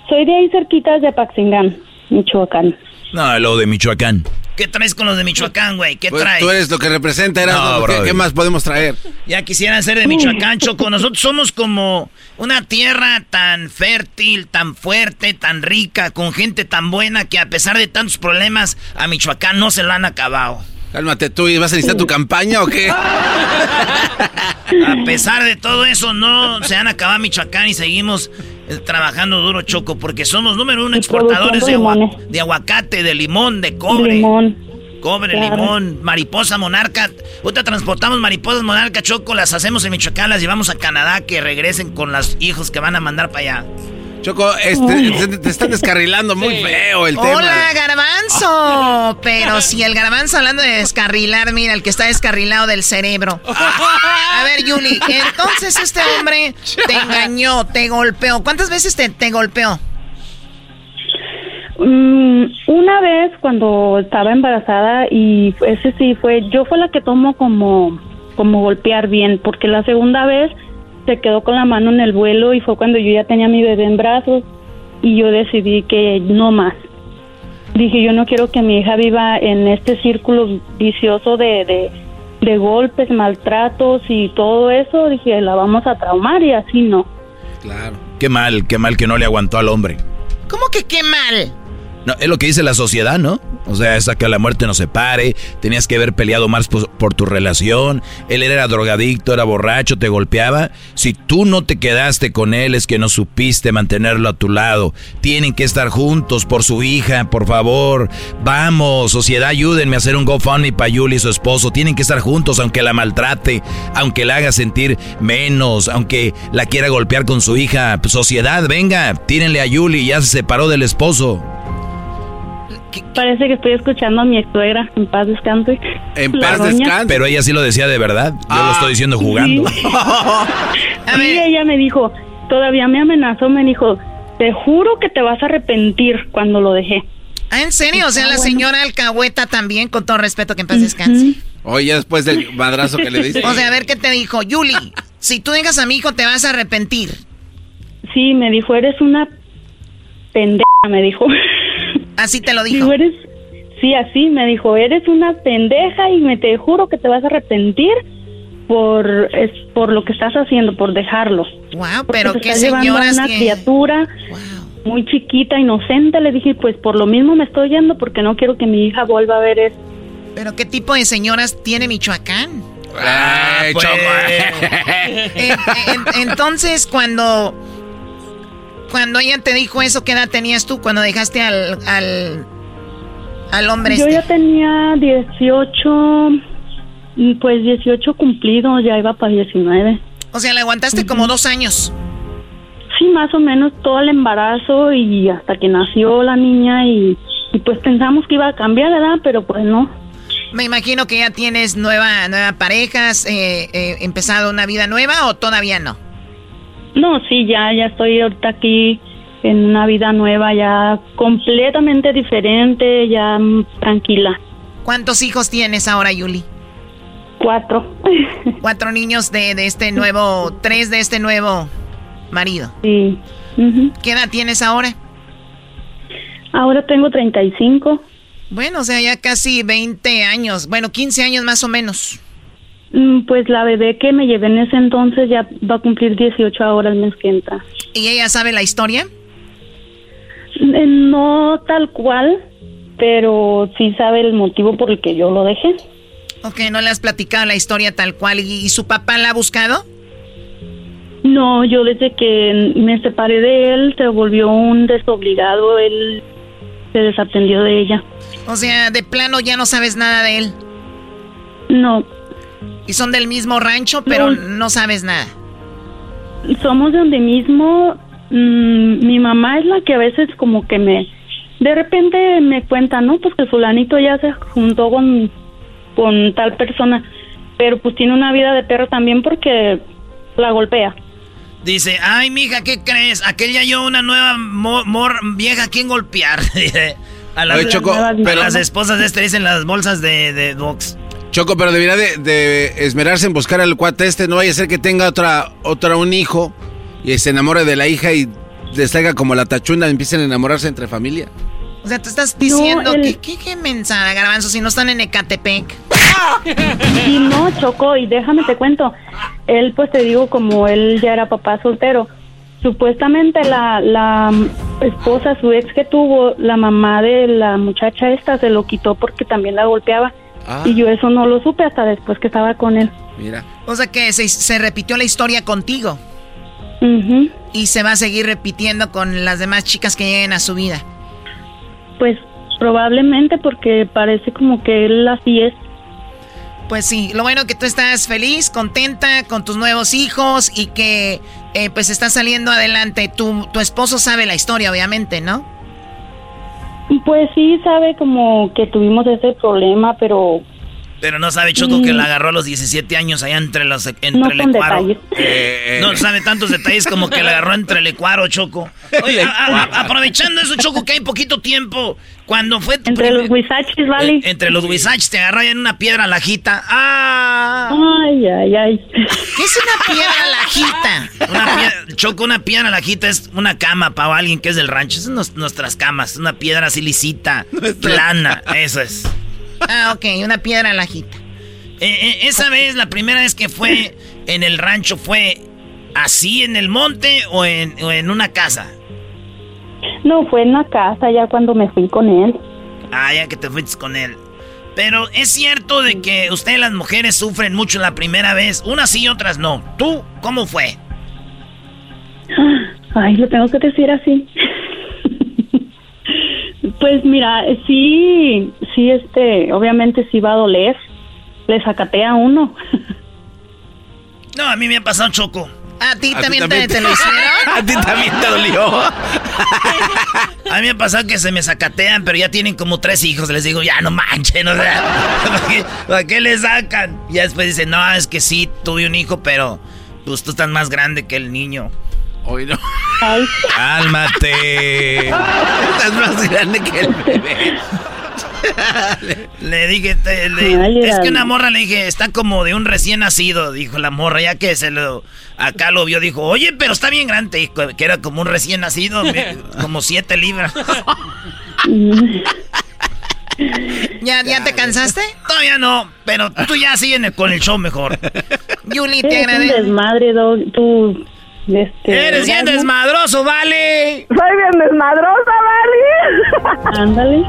Soy de ahí cerquitas de Paxingán, Michoacán. No, lo de Michoacán. ¿Qué traes con los de Michoacán, güey? ¿Qué Pues traes? tú eres lo que representa, eras No, ¿qué, qué más podemos traer? Ya quisieran ser de Michoacán, Choco. Nosotros somos como una tierra tan fértil, tan fuerte, tan rica, con gente tan buena que a pesar de tantos problemas, a Michoacán no se lo han acabado. Cálmate tú, ¿y vas a iniciar tu campaña o qué? A pesar de todo eso, no se han acabado Michoacán y seguimos eh, trabajando duro, Choco, porque somos número uno exportadores de, agua- de aguacate, de limón, de cobre. Limón. Cobre, Claro. limón, mariposa monarca. Ahorita transportamos mariposas monarca, Choco, las hacemos en Michoacán, las llevamos a Canadá, que regresen con los hijos que van a mandar para allá. Choco, este, te, te están descarrilando muy feo el tema. Hola, garbanzo. Pero si el garbanzo hablando de descarrilar, mira, el que está descarrilado del cerebro. A ver, Yuli, entonces este hombre te engañó, te golpeó. ¿Cuántas veces te, te golpeó? Mm, una vez cuando estaba embarazada y ese sí fue, yo fue la que tomo como, como golpear bien, porque la segunda vez se quedó con la mano en el vuelo y fue cuando yo ya tenía mi bebé en brazos y yo decidí que no más. Dije, yo no quiero que mi hija viva en este círculo vicioso de, de, de golpes, maltratos y todo eso. Dije, la vamos a traumar y así no. Claro. Qué mal, qué mal que no le aguantó al hombre. ¿Cómo que qué mal? No, es lo que dice la sociedad, ¿no? O sea, hasta que la muerte nos separe, tenías que haber peleado más por, por, tu relación, él era drogadicto, era borracho, te golpeaba. Si tú no te quedaste con él, es que no supiste mantenerlo a tu lado. Tienen que estar juntos por su hija, por favor. Vamos, sociedad, ayúdenme a hacer un GoFundMe para Yuli y su esposo. Tienen que estar juntos, aunque la maltrate, aunque la haga sentir menos, aunque la quiera golpear con su hija. Sociedad, venga, tírenle a Yuli, ya se separó del esposo. Parece que estoy escuchando a mi ex suegra, en paz descanse. En paz descanse. Pero ella sí lo decía de verdad. Yo lo ah. estoy diciendo jugando. Sí. ella me dijo, todavía me amenazó, me dijo, te juro que te vas a arrepentir cuando lo dejé. Ah, ¿en serio? O sea, la señora alcahueta también, con todo respeto, que en paz descanse. Oye, después del madrazo que le diste. O sea, a ver qué te dijo. Yuli, si tú dejas a mi hijo, te vas a arrepentir. Sí, me dijo, eres una pendeja, me dijo. Así te lo dijo. sí, así me dijo, eres una pendeja y me te juro que te vas a arrepentir por es por lo que estás haciendo, por dejarlo. Wow, pero qué señora una criatura muy chiquita, inocente, le dije, pues por lo mismo me estoy yendo porque no quiero que mi hija vuelva a ver eso. Pero qué tipo de señoras tiene Michoacán? Ah, pues. entonces, cuando cuando ella te dijo eso, ¿qué edad tenías tú cuando dejaste al, al, al hombre Yo este? ya tenía 18, pues 18 cumplidos, ya iba para 19. O sea, le aguantaste como dos años. Sí, más o menos todo el embarazo y hasta que nació la niña y, pues pensamos que iba a cambiar, ¿verdad? Pero pues no. Me imagino que ya tienes nueva, nueva parejas, eh, eh, empezado una vida nueva o todavía no. No, sí, ya, ya estoy ahorita aquí en una vida nueva, ya completamente diferente, ya tranquila. ¿Cuántos hijos tienes ahora, Yuli? Cuatro. Cuatro niños de, de este nuevo, tres de este nuevo marido. Sí. ¿Qué edad tienes ahora? Ahora tengo 35. Bueno, o sea, ya casi 20 años, bueno, 15 años más o menos. Mm, pues la bebé que me llevé en ese entonces ya va a cumplir 18 ahora el mes que entra. ¿Y ella sabe la historia? Eh, no tal cual, pero sí sabe el motivo por el que yo lo dejé. Ok, no le has platicado la historia tal cual. ¿Y, su papá la ha buscado? No, yo desde que me separé de él se volvió un desobligado, él se desatendió de ella. O sea, de plano ya no sabes nada de él. No. Y son del mismo rancho, pero no, sabes nada. Somos de donde mismo. Mm, mi mamá es la que a veces como que me... De repente me cuenta, ¿no? Pues que fulanito ya se juntó con, con tal persona. Pero pues tiene una vida de perro también porque la golpea. Dice, ay, mija, ¿qué crees? Aquella yo una nueva mor, vieja a quien golpear. a, las, pero... las esposas de este dicen las bolsas de, de box. Choco, pero debería de, esmerarse en buscar al cuate este. No vaya a ser que tenga otra, otra un hijo y se enamore de la hija y les salga como la tachunda y empiecen a enamorarse entre familia. O sea, tú estás diciendo que qué, qué mensaje, Garbanzo, si no están en Ecatepec. Y no, Choco, y déjame te cuento. Él, pues te digo, como él ya era papá soltero, supuestamente la, la esposa, su ex que tuvo, la mamá de la muchacha esta, se lo quitó porque también la golpeaba. Ah. Y yo eso no lo supe hasta después que estaba con él. Mira. O sea que se, repitió la historia contigo. Y se va a seguir repitiendo con las demás chicas que lleguen a su vida. Pues probablemente porque parece como que él así es. Pues sí, lo bueno que tú estás feliz, contenta con tus nuevos hijos y que eh, pues estás saliendo adelante. Tu, tu esposo sabe la historia, obviamente, ¿no? Pues sí, sabe como que tuvimos ese problema, pero... Pero no sabe Choco que la agarró a los 17 años allá entre los entre no el ecuaro. Eh, eh. No sabe tantos detalles como que la agarró entre el ecuaro, Choco. Oye, aprovechando eso, Choco, que hay poquito tiempo, cuando fue... Entre los huizachis, ¿vale? Eh, entre los huizachis te agarró en una piedra lajita. ¡Ah! Ay, ay, ay. ¿Qué es una piedra lajita? Una piedra, Choco, una piedra lajita es una cama para alguien que es del rancho. Esas son nuestras camas. Una piedra así lisita, plana. Eso es. Ah, ok, una piedra lajita. Eh, esa vez, la primera vez que fue en el rancho, ¿fue así en el monte o en, o en una casa? No, fue en la casa ya cuando me fui con él. Ah, ya que te fuiste con él. Pero es cierto de que ustedes las mujeres sufren mucho la primera vez, unas sí y otras no. ¿Tú cómo fue? Ay, lo tengo que decir así. Pues mira, sí, sí, este, obviamente sí va a doler. Le sacatea a uno. no, a mí me ha pasado choco. ¿A ti, también, te, lo hicieron? ¿A ti también te dolió? A mí me ha pasado que se me sacatean, pero ya tienen como tres hijos. Les digo, ya no manchen, o sea, ¿para qué, le sacan? Y después dicen, no, es que sí, tuve un hijo, pero pues tú estás más grande que el niño. Hoy no. Cálmate. estás más grande que el bebé. le dije, es que una morra le dije, está como de un recién nacido, dijo la morra, ya que se lo, acá lo vio, dijo, oye, pero está bien grande, que era como un recién nacido, como siete libras. ¿Ya, ¿Ya te cansaste? Todavía no, pero tú ya sigues con el show mejor. Yuli, te agradezco. desmadre, tú este, Eres bien desmadroso, vale. Soy bien desmadrosa, vale. Ándale.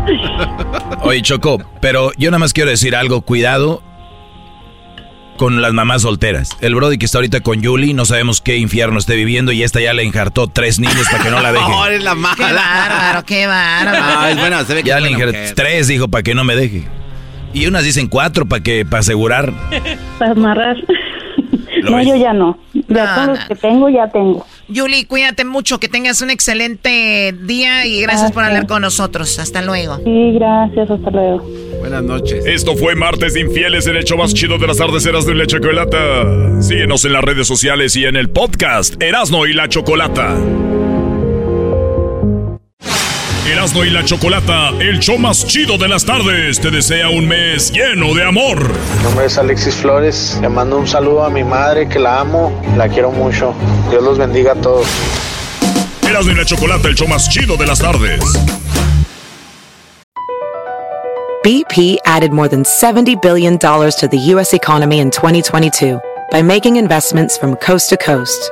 Oye, Choco, pero yo nada más quiero decir algo. Cuidado con las mamás solteras. El Brody que está ahorita con Julie, no sabemos qué infierno esté viviendo y esta ya le enjartó tres niños para que no la deje. no, eres la mala. Qué bárbaro, qué bárbaro. Ah, es buena, se ve que ya le enjartó tres, dijo, para que no me deje. Y unas dicen cuatro para que, para asegurar. Para amarrar. No, yo ya no. Ya con los que tengo, ya tengo. Yuli, cuídate mucho, que tengas un excelente día y gracias, por hablar con nosotros. Hasta luego. Sí, gracias, hasta luego. Buenas noches. Esto fue Martes de Infieles, el hecho más chido de las tardeceras de la chocolata. Síguenos en las redes sociales y en el podcast Erasno y la Chocolata. Erasmo y la Chocolata, el show más chido de las tardes, te desea un mes lleno de amor. Mi nombre es Alexis Flores, le mando un saludo a mi madre que la amo, la quiero mucho. Dios los bendiga a todos. Erasmo y la Chocolata, el show más chido de las tardes. BP added more than $70 billion to the U.S. economy in 2022 by making investments from coast to coast.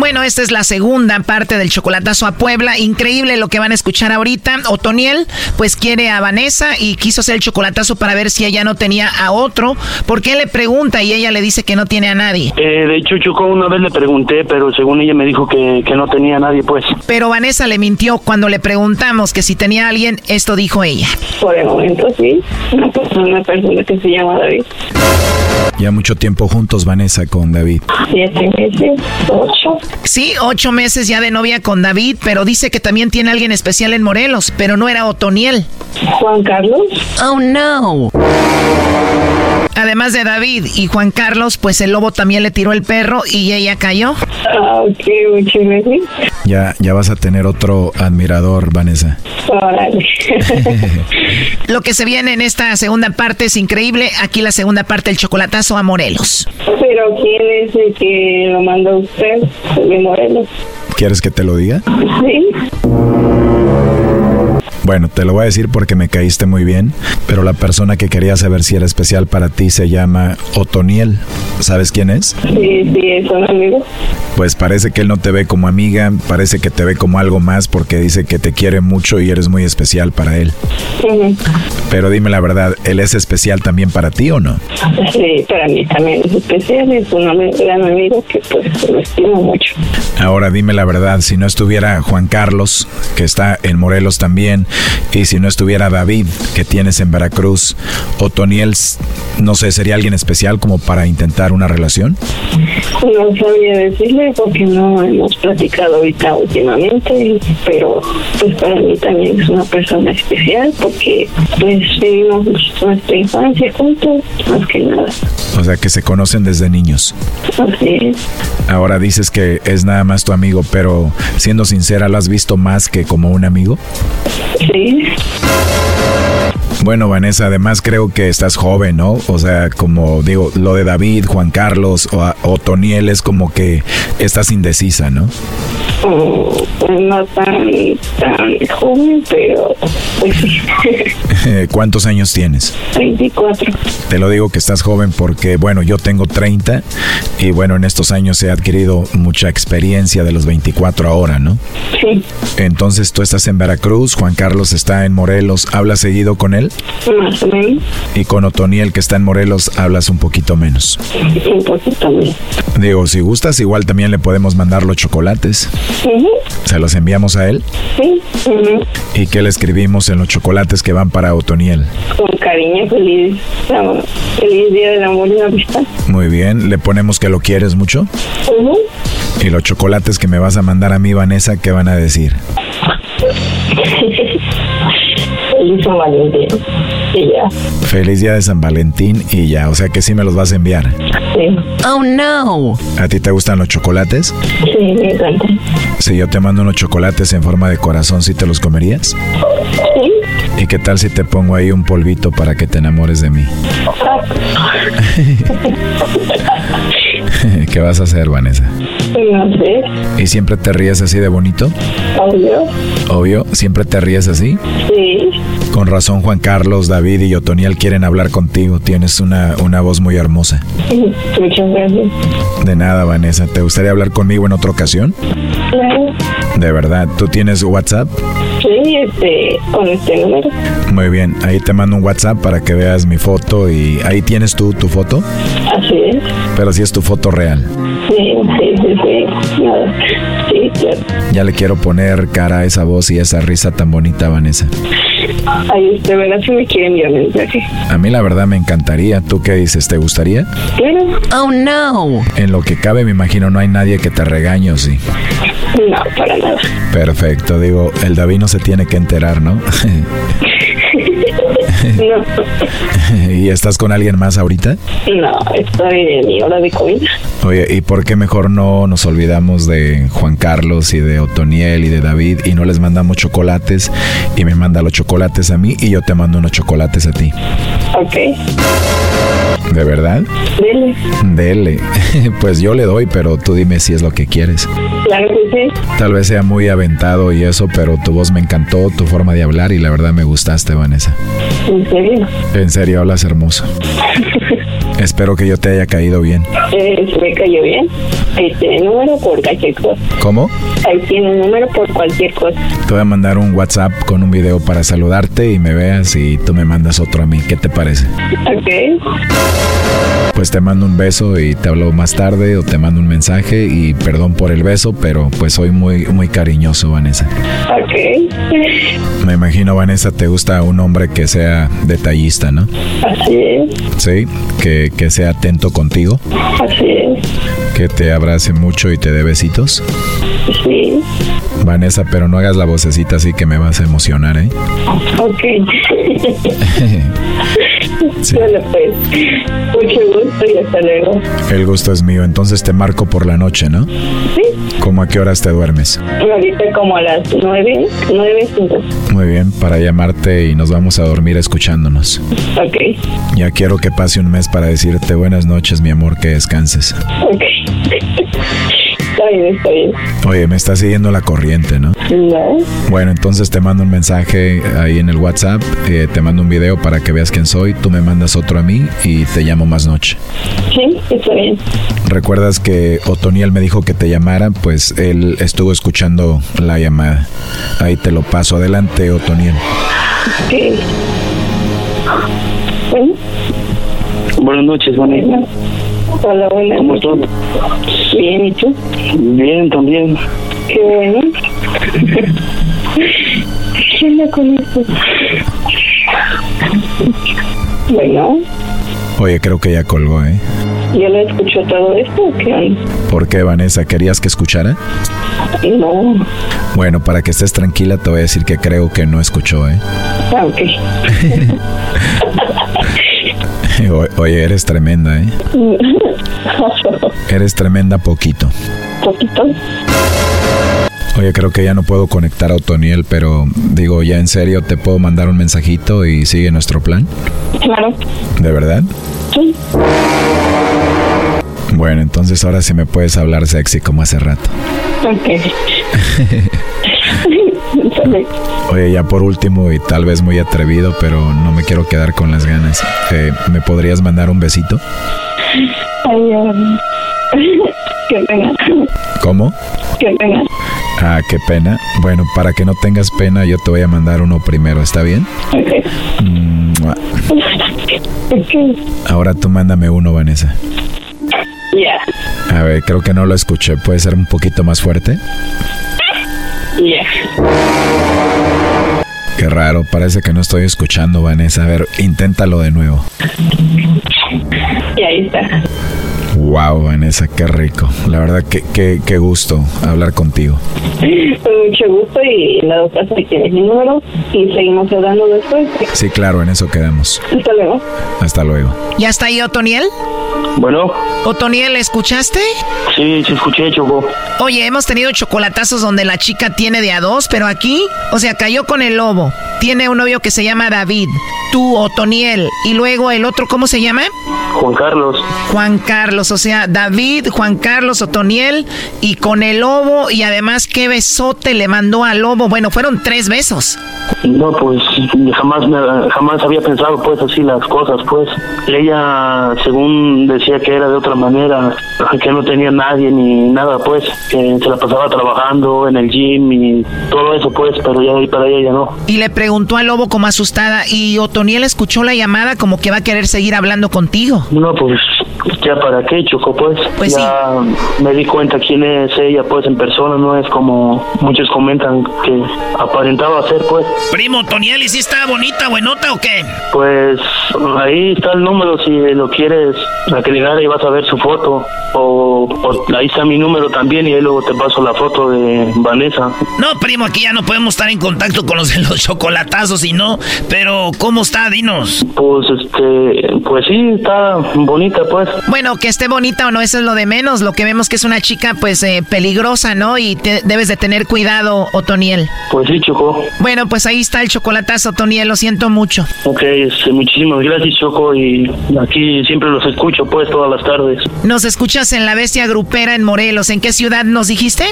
Bueno, esta es la segunda parte del chocolatazo a Puebla. Increíble lo que van a escuchar ahorita. Otoniel, pues quiere a Vanessa y quiso hacer el chocolatazo para ver si ella no tenía a otro. ¿Por qué le pregunta y ella le dice que no tiene a nadie? Eh, de hecho, Choco, una vez le pregunté, pero según ella me dijo que, no tenía a nadie, pues. Pero Vanessa le mintió cuando le preguntamos que si tenía a alguien, esto dijo ella. Por el momento sí, una persona, que se llama David. Ya mucho tiempo juntos, Vanessa, con David. Siete meses, ocho. Sí, ocho meses ya de novia con David, pero dice que también tiene alguien especial en Morelos, pero no era Otoniel. Juan Carlos. Oh, no. Además de David y Juan Carlos, pues el lobo también le tiró el perro y ella cayó. Ah, ok, muchas gracias. Ya, ya vas a tener otro admirador, Vanessa. Lo que se viene en esta segunda parte es increíble. Aquí la segunda parte, el chocolatazo a Morelos. Pero ¿quién es el que lo manda usted de Morelos? ¿Quieres que te lo diga? Sí. Bueno, te lo voy a decir porque me caíste muy bien, pero la persona que quería saber si era especial para ti se llama Otoniel. ¿Sabes quién es? Sí, sí, es un amigo. pues parece que él no te ve como amiga, parece que te ve como algo más porque dice que te quiere mucho y eres muy especial para él. Pero dime la verdad, ¿él es especial también para ti o no? Sí, para mí también es especial, es un gran amigo que pues lo estimo mucho. Ahora dime la verdad, si no estuviera Juan Carlos, que está en Morelos también, y si no estuviera David, que tienes en Veracruz, o Toniel, no sé, ¿sería alguien especial como para intentar una relación? No sabía decirle porque no hemos platicado ahorita últimamente, pero pues para mí también es una persona especial porque pues vivimos nuestra infancia juntos, más que nada. O sea, que se conocen desde niños. Así es. Ahora dices que es nada más tu amigo, pero siendo sincera, ¿lo has visto más que como un amigo? Sí. sim Bueno, Vanessa, además creo que estás joven, ¿no? O sea, como digo, lo de David, Juan Carlos o, o Toniel es como que estás indecisa, ¿no? pues no tan, tan joven, pero pues sí. ¿Cuántos años tienes? 24. Te lo digo que estás joven porque, bueno, yo tengo 30 y bueno, en estos años he adquirido mucha experiencia de los 24 ahora, ¿no? Sí. Entonces tú estás en Veracruz, Juan Carlos está en Morelos, ¿hablas seguido con él? Y con Otoniel que está en Morelos, hablas un poquito menos. Un poquito menos. Digo, si gustas, igual también le podemos mandar los chocolates. ¿Se los enviamos a él? Sí. ¿Y qué le escribimos en los chocolates que van para Otoniel? Con cariño, feliz, feliz día del amor y la amistad. Muy bien, le ponemos que lo quieres mucho. ¿Y los chocolates que me vas a mandar a mí, Vanessa, qué van a decir? Feliz San Valentín. Y ya. Feliz día de San Valentín y ya, o sea que sí me los vas a enviar. Sí. Oh no. ¿A ti te gustan los chocolates? Sí, me encanta. Si yo te mando unos chocolates en forma de corazón, ¿sí te los comerías? Sí. ¿Y qué tal si te pongo ahí un polvito para que te enamores de mí? ¿Qué vas a hacer, Vanessa? ¿Y siempre te ríes así de bonito? Obvio. Obvio, ¿siempre te ríes así? Sí. Con razón Juan Carlos, David y Otoniel quieren hablar contigo. Tienes una, una voz muy hermosa. Muchas gracias. De nada, Vanessa. ¿Te gustaría hablar conmigo en otra ocasión? Claro. De verdad. ¿Tú tienes WhatsApp? Sí, este, con este número. Muy bien. Ahí te mando un WhatsApp para que veas mi foto y ahí tienes tú tu foto. Así es. Pero si es tu foto real. Sí, sí, sí, sí. Nada. Sí, claro. Ya le quiero poner cara a esa voz y esa risa tan bonita, Vanessa. Ay, usted verá si me quiere enviar mensaje. A mí la verdad me encantaría. ¿Tú qué dices? ¿Te gustaría? Claro. Oh, no. En lo que cabe, me imagino no hay nadie que te regañe, ¿o sí? No, para nada. Perfecto. Digo, el David no se tiene que enterar, ¿no? No, ¿Y estás con alguien más ahorita? no, estoy en mi hora de comida. Oye, ¿y por qué mejor no nos olvidamos de Juan Carlos y de Otoniel y de David y no les mandamos chocolates y me manda los chocolates a mí y yo te mando unos chocolates a ti? Ok, ¿De verdad? dile. Dele. Pues yo le doy, pero tú dime si es lo que quieres. Claro que sí. Tal vez sea muy aventado y eso, pero tu voz me encantó, tu forma de hablar y la verdad me gustaste, Vanessa. ¿En serio? En serio, hablas hermoso. Espero que yo te haya caído bien. Eh, me cayó bien. Ahí tiene número por cualquier cosa. ¿Cómo? Ahí tiene número por cualquier cosa. Te voy a mandar un WhatsApp con un video para saludarte y me veas y tú me mandas otro a mí. ¿Qué te parece? Ok. Pues te mando un beso y te hablo más tarde o te mando un mensaje y perdón por el beso, pero pues soy muy muy cariñoso, Vanessa. Ok. Me imagino, Vanessa, te gusta un hombre que sea detallista, ¿no? Así es. Sí, que, que sea atento contigo, Así es. que te abrace mucho y te dé besitos. Sí. Vanessa, pero no hagas la vocecita así que me vas a emocionar, ¿eh? Ok. Sí. Bueno, pues, mucho gusto y hasta luego. El gusto es mío, entonces te marco por la noche, ¿no? Sí. ¿Cómo a qué horas te duermes? Ahorita como a las nueve, nueve, cinco. Muy bien, para llamarte y nos vamos a dormir escuchándonos. Ok. Ya quiero que pase un mes para decirte buenas noches, mi amor, que descanses. Ok. Está bien, está bien. Oye, me está siguiendo la corriente, ¿no? Bueno, entonces te mando un mensaje ahí en el WhatsApp, eh, te mando un video para que veas quién soy, tú me mandas otro a mí y te llamo más noche. Sí, está bien. ¿Recuerdas que Otoniel me dijo que te llamara? Pues él estuvo escuchando la llamada. Ahí te lo paso. Adelante, Otoniel. Ok. Bueno, Buenas noches, Vanessa. Hola, hola. ¿Cómo estás? Bien, ¿y tú? Bien, también. Qué bueno. ¿Qué onda con esto? Bueno, Oye, creo que ya colgó, ¿eh? ¿ya lo escuchó todo esto o qué? ¿Por qué, Vanessa? ¿Querías que escuchara? No. Bueno, para que estés tranquila, te voy a decir que creo que no escuchó, ¿eh? Ah, ok. Oye, eres tremenda, ¿eh? Eres tremenda poquito. Poquito. Oye, creo que ya no puedo conectar a Otoniel, pero digo, ya en serio, ¿te puedo mandar un mensajito y sigue nuestro plan? Claro. ¿De verdad? Sí. Bueno, entonces ahora sí me puedes hablar sexy como hace rato. Ok. Oye, ya por último y tal vez muy atrevido, pero no me quiero quedar con las ganas. Eh, ¿Me podrías mandar un besito? Ay, um, qué pena. ¿Cómo? Qué pena. Ah, qué pena. Bueno, para que no tengas pena, yo te voy a mandar uno primero, ¿está bien? Mua. Ok. Ahora tú mándame uno, Vanessa. Ya. A ver, creo que no lo escuché. ¿Puede ser un poquito más fuerte? Qué raro, parece que no estoy escuchando, Vanessa. A ver, inténtalo de nuevo. Y ahí está. Wow, Vanessa, qué rico. La verdad, que qué, qué gusto hablar contigo. Con mucho gusto y la otra si tienes mi número y seguimos hablando después. Sí, claro, en eso quedamos. Hasta luego. Hasta luego. ¿Ya está ahí Otoniel? Bueno, Otoniel, ¿escuchaste? sí, sí escuché, Choco. Oye, hemos tenido chocolatazos donde la chica tiene de a dos, pero aquí, o sea, cayó con el lobo. Tiene un novio que se llama David, tú, Otoniel, y luego el otro, ¿cómo se llama? Juan Carlos. Juan Carlos, o sea, David, Juan Carlos, Otoniel, y con el lobo, y además qué besote le mandó al lobo. Bueno, fueron tres besos. No, pues jamás me, jamás había pensado pues así las cosas, pues. Ella, según decía que era de otra manera, que no tenía nadie ni nada, pues, que se la pasaba trabajando en el gym y todo eso, pues, pero ya de ahí para ella ya no. Y le preguntó al lobo como asustada, y Otoniel escuchó la llamada como que va a querer seguir hablando contigo. No, pues, ya para qué, Choco, pues. Pues ya me di cuenta quién es ella, pues, en persona, no es como muchos comentan que aparentaba ser, pues. Primo, Otoniel, ¿y si está bonita, buenota o qué? Pues ahí está el número si lo quieres agregar y vas a ver su foto. O, o ahí está mi número también y ahí luego te paso la foto de Vanessa. No, primo, aquí ya no podemos estar en contacto con los de los chocolatazos y no, pero ¿cómo está? Dinos. Pues este, pues sí, está bonita pues. Bueno, que esté bonita o no, eso es lo de menos. Lo que vemos que es una chica, pues, eh, peligrosa, ¿no? Y te- debes de tener cuidado, Otoniel. Pues sí, Choco. Bueno, pues ahí está el chocolatazo, Otoniel, lo siento mucho. Ok, este, muchísimas gracias Choco y aquí siempre los escucho pues todas las tardes. Nos escuchas en La Bestia Grupera en Morelos. ¿En qué ciudad nos dijiste?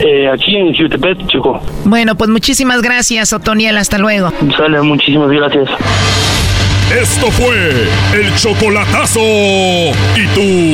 Eh, aquí en Jutepet, Choco. Bueno, pues muchísimas gracias, Otoniel. Hasta luego. Sale, muchísimas gracias. Esto fue el chocolatazo. ¿Y tú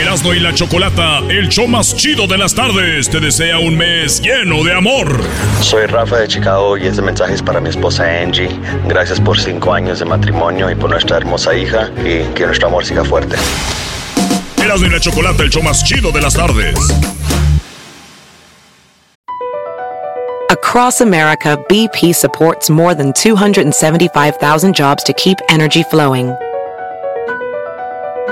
Erasno y la Chocolata, el show más chido de las tardes, te desea un mes lleno de amor. Soy Rafa de Chicago y este mensaje es para mi esposa Angie. Gracias por cinco años de matrimonio y por nuestra hermosa hija y que nuestro amor siga fuerte. Erasno y la Chocolata, el show más chido de las tardes. Across America, BP supports more than 275,000 jobs to keep energy flowing.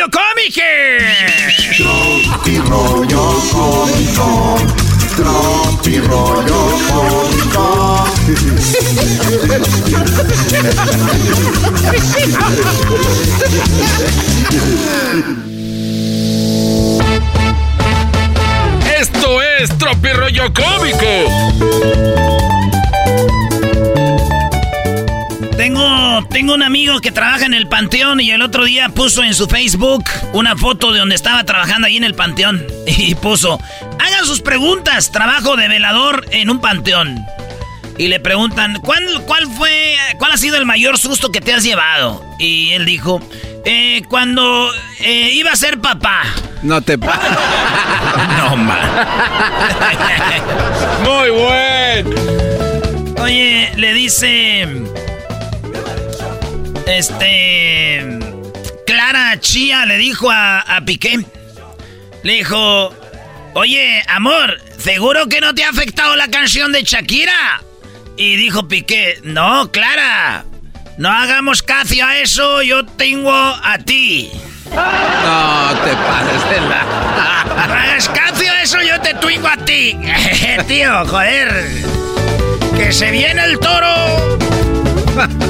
rollo cómico. Tropi rollo cómico, tropi rollo cómico. Esto es Tropi Rollo Cómico. Tengo, tengo un amigo que trabaja en el panteón y el otro día puso en su Facebook una foto de donde estaba trabajando ahí en el panteón. Y puso, hagan sus preguntas, trabajo de velador en un panteón. Y le preguntan, ¿cuál, cuál fue, cuál ha sido el mayor susto que te has llevado? Y él dijo, "Eh, cuando eh, iba a ser papá. No te pa. No, man. Muy buen. Oye, le dice. Este. Clara Chía le dijo a, a Piqué. Le dijo. Oye, amor, ¿seguro que no te ha afectado la canción de Shakira? Y dijo Piqué, no, Clara, no hagamos caso a eso, yo tengo a ti. No te pases de la. No hagas caso a eso, yo te twingo a ti. Tío, joder. Que se viene el toro.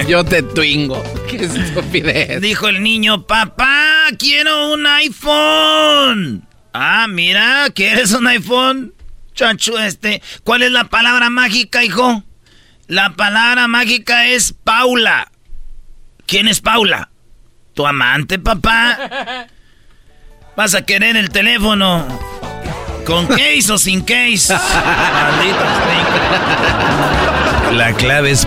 Yo te twingo. Qué estupidez. Dijo el niño, papá, quiero un iPhone. Ah, mira, ¿quieres un iPhone? Chancho este. ¿Cuál es la palabra mágica, hijo? La palabra mágica es Paula. ¿Quién es Paula? ¿Tu amante, papá? ¿Vas a querer el teléfono? ¿Con case o sin case? Maldito La clave es,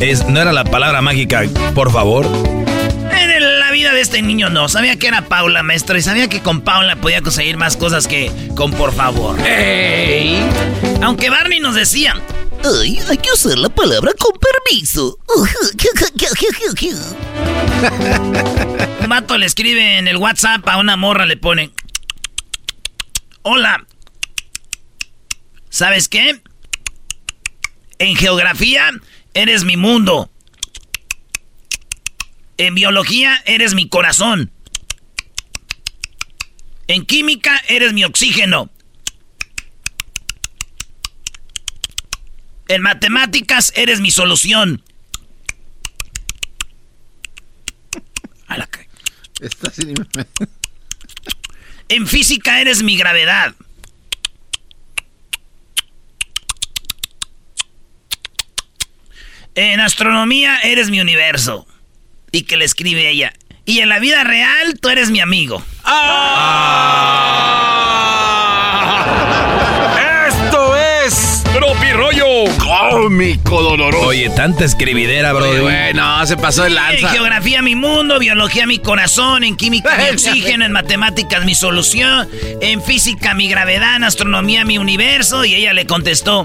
es. No era la palabra mágica, por favor. En la vida de este niño no. Sabía que era Paula, maestro, y sabía que con Paula podía conseguir más cosas que con por favor. Aunque Barney nos decía. Ay, hay que usar la palabra con permiso. Un vato le escribe en el WhatsApp a una morra, le pone. Hola. ¿Sabes qué? En geografía eres mi mundo. En biología eres mi corazón. En química eres mi oxígeno. En matemáticas eres mi solución. A la Está sin- En física eres mi gravedad. En astronomía eres mi universo. Y que le escribe ella. Y en la vida real tú eres mi amigo. Esto es Tropi Rollo Cómico Doloroso. Oye, tanta escribidera, bro. Oye, güey, no, se pasó En lanza. geografía mi mundo, biología mi corazón, en química mi oxígeno, en matemáticas mi solución, en física mi gravedad, en astronomía mi universo. Y ella le contestó,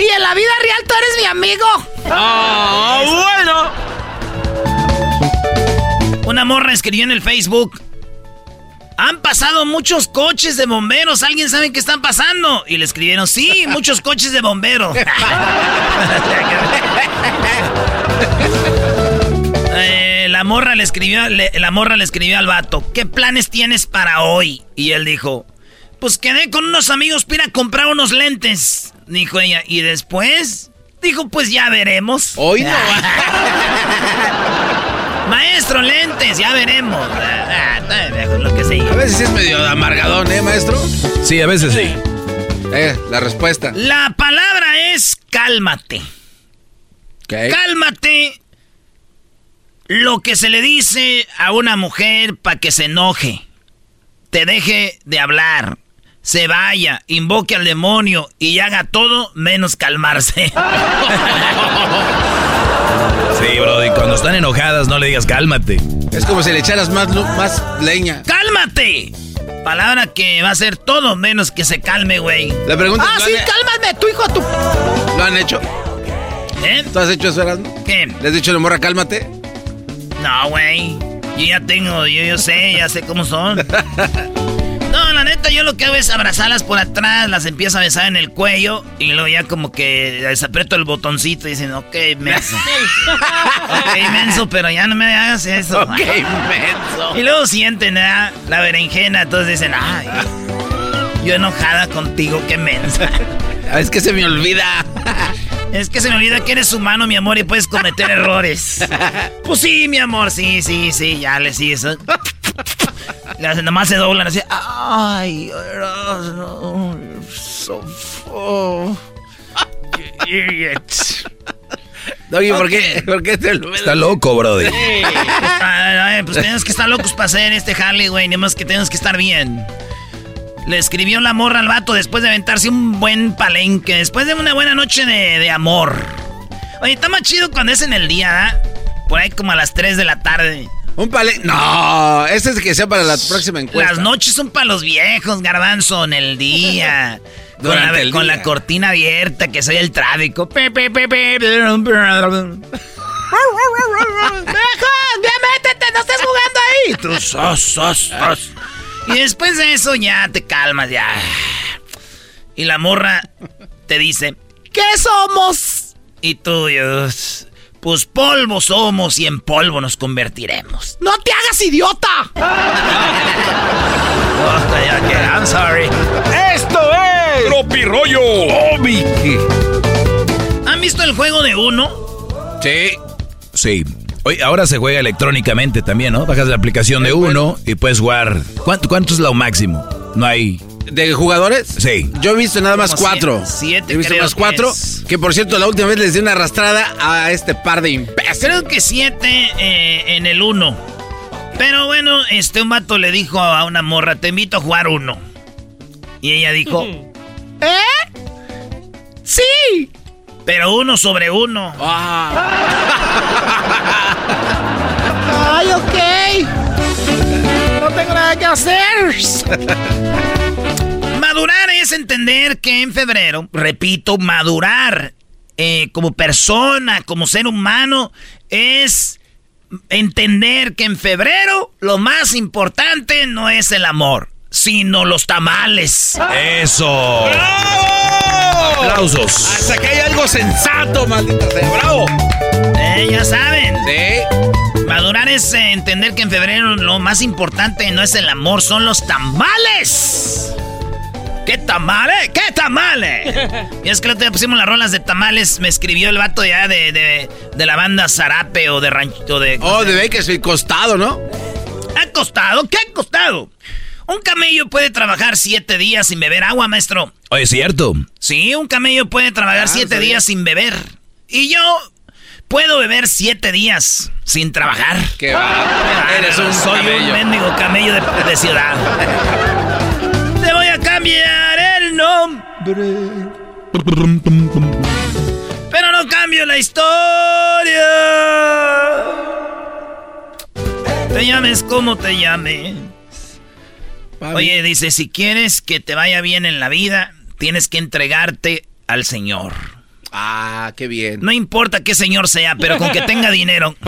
y en la vida real tú eres mi amigo. ¡Ah, bueno! Una morra escribió en el Facebook. Han pasado muchos coches de bomberos. ¿Alguien sabe qué están pasando? Y le escribieron, sí, muchos coches de bomberos. Eh, la morra le escribió, le- la morra le escribió al vato, ¿qué planes tienes para hoy? Y él dijo, pues quedé con unos amigos para ir a comprar unos lentes. Dijo ella, ¿y después? Dijo, pues ya veremos. Hoy no. Maestro, lentes, ya veremos. Lo que sigue. A veces es medio amargadón, ¿eh, maestro? Sí, a veces sí. Eh, la respuesta. La palabra es cálmate. Cálmate. Lo que se le dice a una mujer para que se enoje, te deje de hablar, se vaya, invoque al demonio y haga todo menos calmarse. Sí, bro. Y cuando están enojadas, no le digas cálmate. Es como si le echaras más, más leña. ¡Cálmate! Palabra que va a ser todo menos que se calme, güey. La pregunta Ah, sí, ¿lo han- cálmame, tu hijo, tu. ¿Lo han hecho? ¿Eh? ¿Tú has hecho eso, Erasmo? ¿Qué? ¿Le has dicho a la morra, cálmate? No, güey. Yo ya tengo, yo, yo sé, ya sé cómo son. La neta, yo lo que hago es abrazarlas por atrás, las empiezo a besar en el cuello y luego ya como que les aprieto el botoncito y dicen, ok, menso. ok, menso, pero ya no me hagas eso. Ok, menso. Y luego sienten ¿eh? la berenjena, entonces dicen, ay, yo enojada contigo, qué mensa. Es que se me olvida. Es que se me olvida que eres humano, mi amor, y puedes cometer errores. Pues sí, mi amor, sí, sí, sí, ya le sigues. Nomás se doblan así. Ay, no, so oh, Doggy, ¿por qué, ¿por qué te lo Está loco, brody. Pues, pues tenemos que estar locos para hacer este Harley, güey. Ni más que tenemos que estar bien. Le escribió la morra al vato después de aventarse un buen palenque. Después de una buena noche de, amor. Oye, está más chido cuando es en el día, ¿eh? Por ahí como a las 3 de la tarde. Un palenque. No, ese es que sea para la próxima encuesta. Las noches son para los viejos, garbanzo, en el día. con, la, el con la, cortina abierta, que soy el tráfico. Pe, métete, no estés jugando ahí. Tú sos, sos, sos. Y después de eso ya te calmas, ya. Y la morra te dice, ¿qué somos? Y tú, pues polvo somos y en polvo nos convertiremos. ¡No te hagas idiota! I'm sorry. ¡Esto es! ¡Tropi rollo! ¿Han visto el juego de uno? Sí. Sí. Oye, ahora se juega electrónicamente también, ¿no? Bajas la aplicación de uno y puedes jugar. ¿Cuánto, cuánto es lo máximo? No hay. ¿De jugadores? Sí. Yo he visto nada más cuatro. Siete, he visto creo más cuatro. Que, por cierto, la última vez les di una arrastrada a este par de imbéciles. Creo que siete eh, en el uno. Pero bueno, este un vato le dijo a una morra, te invito a jugar uno. Y ella dijo, ¿eh? Sí. Pero uno sobre uno. Ay, ok. Tengo nada que hacer. madurar es entender que en febrero, repito, madurar eh, como persona, como ser humano, es entender que en febrero lo más importante no es el amor, sino los tamales. Eso. Aplausos. Hasta que hay algo sensato, maldita sea. Bravo. Eh, ya saben. Sí. Madurar es eh, entender que en febrero lo más importante no es el amor, son los tamales. ¿Qué tamales? ¿Qué tamales? y es que el otro día pusimos las rolas de tamales. Me escribió el vato ya de, de, la banda Zarape o de Rancho de. Oh, de Bakersfield, costado, ¿no? ¿Ha costado? ¿Qué ha costado? Un camello puede trabajar siete días sin beber agua, maestro. Oye, es cierto. Sí, un camello puede trabajar ah, siete días sin beber. Y yo puedo beber siete días sin trabajar. ¿Qué va? Eres un Soy un mendigo camello de, ciudad. Te voy a cambiar el nombre. Pero no cambio la historia. Te llames como te llames. Oye, dice, si quieres que te vaya bien en la vida, tienes que entregarte al Señor. Ah, qué bien. No importa qué señor sea, pero con que tenga dinero.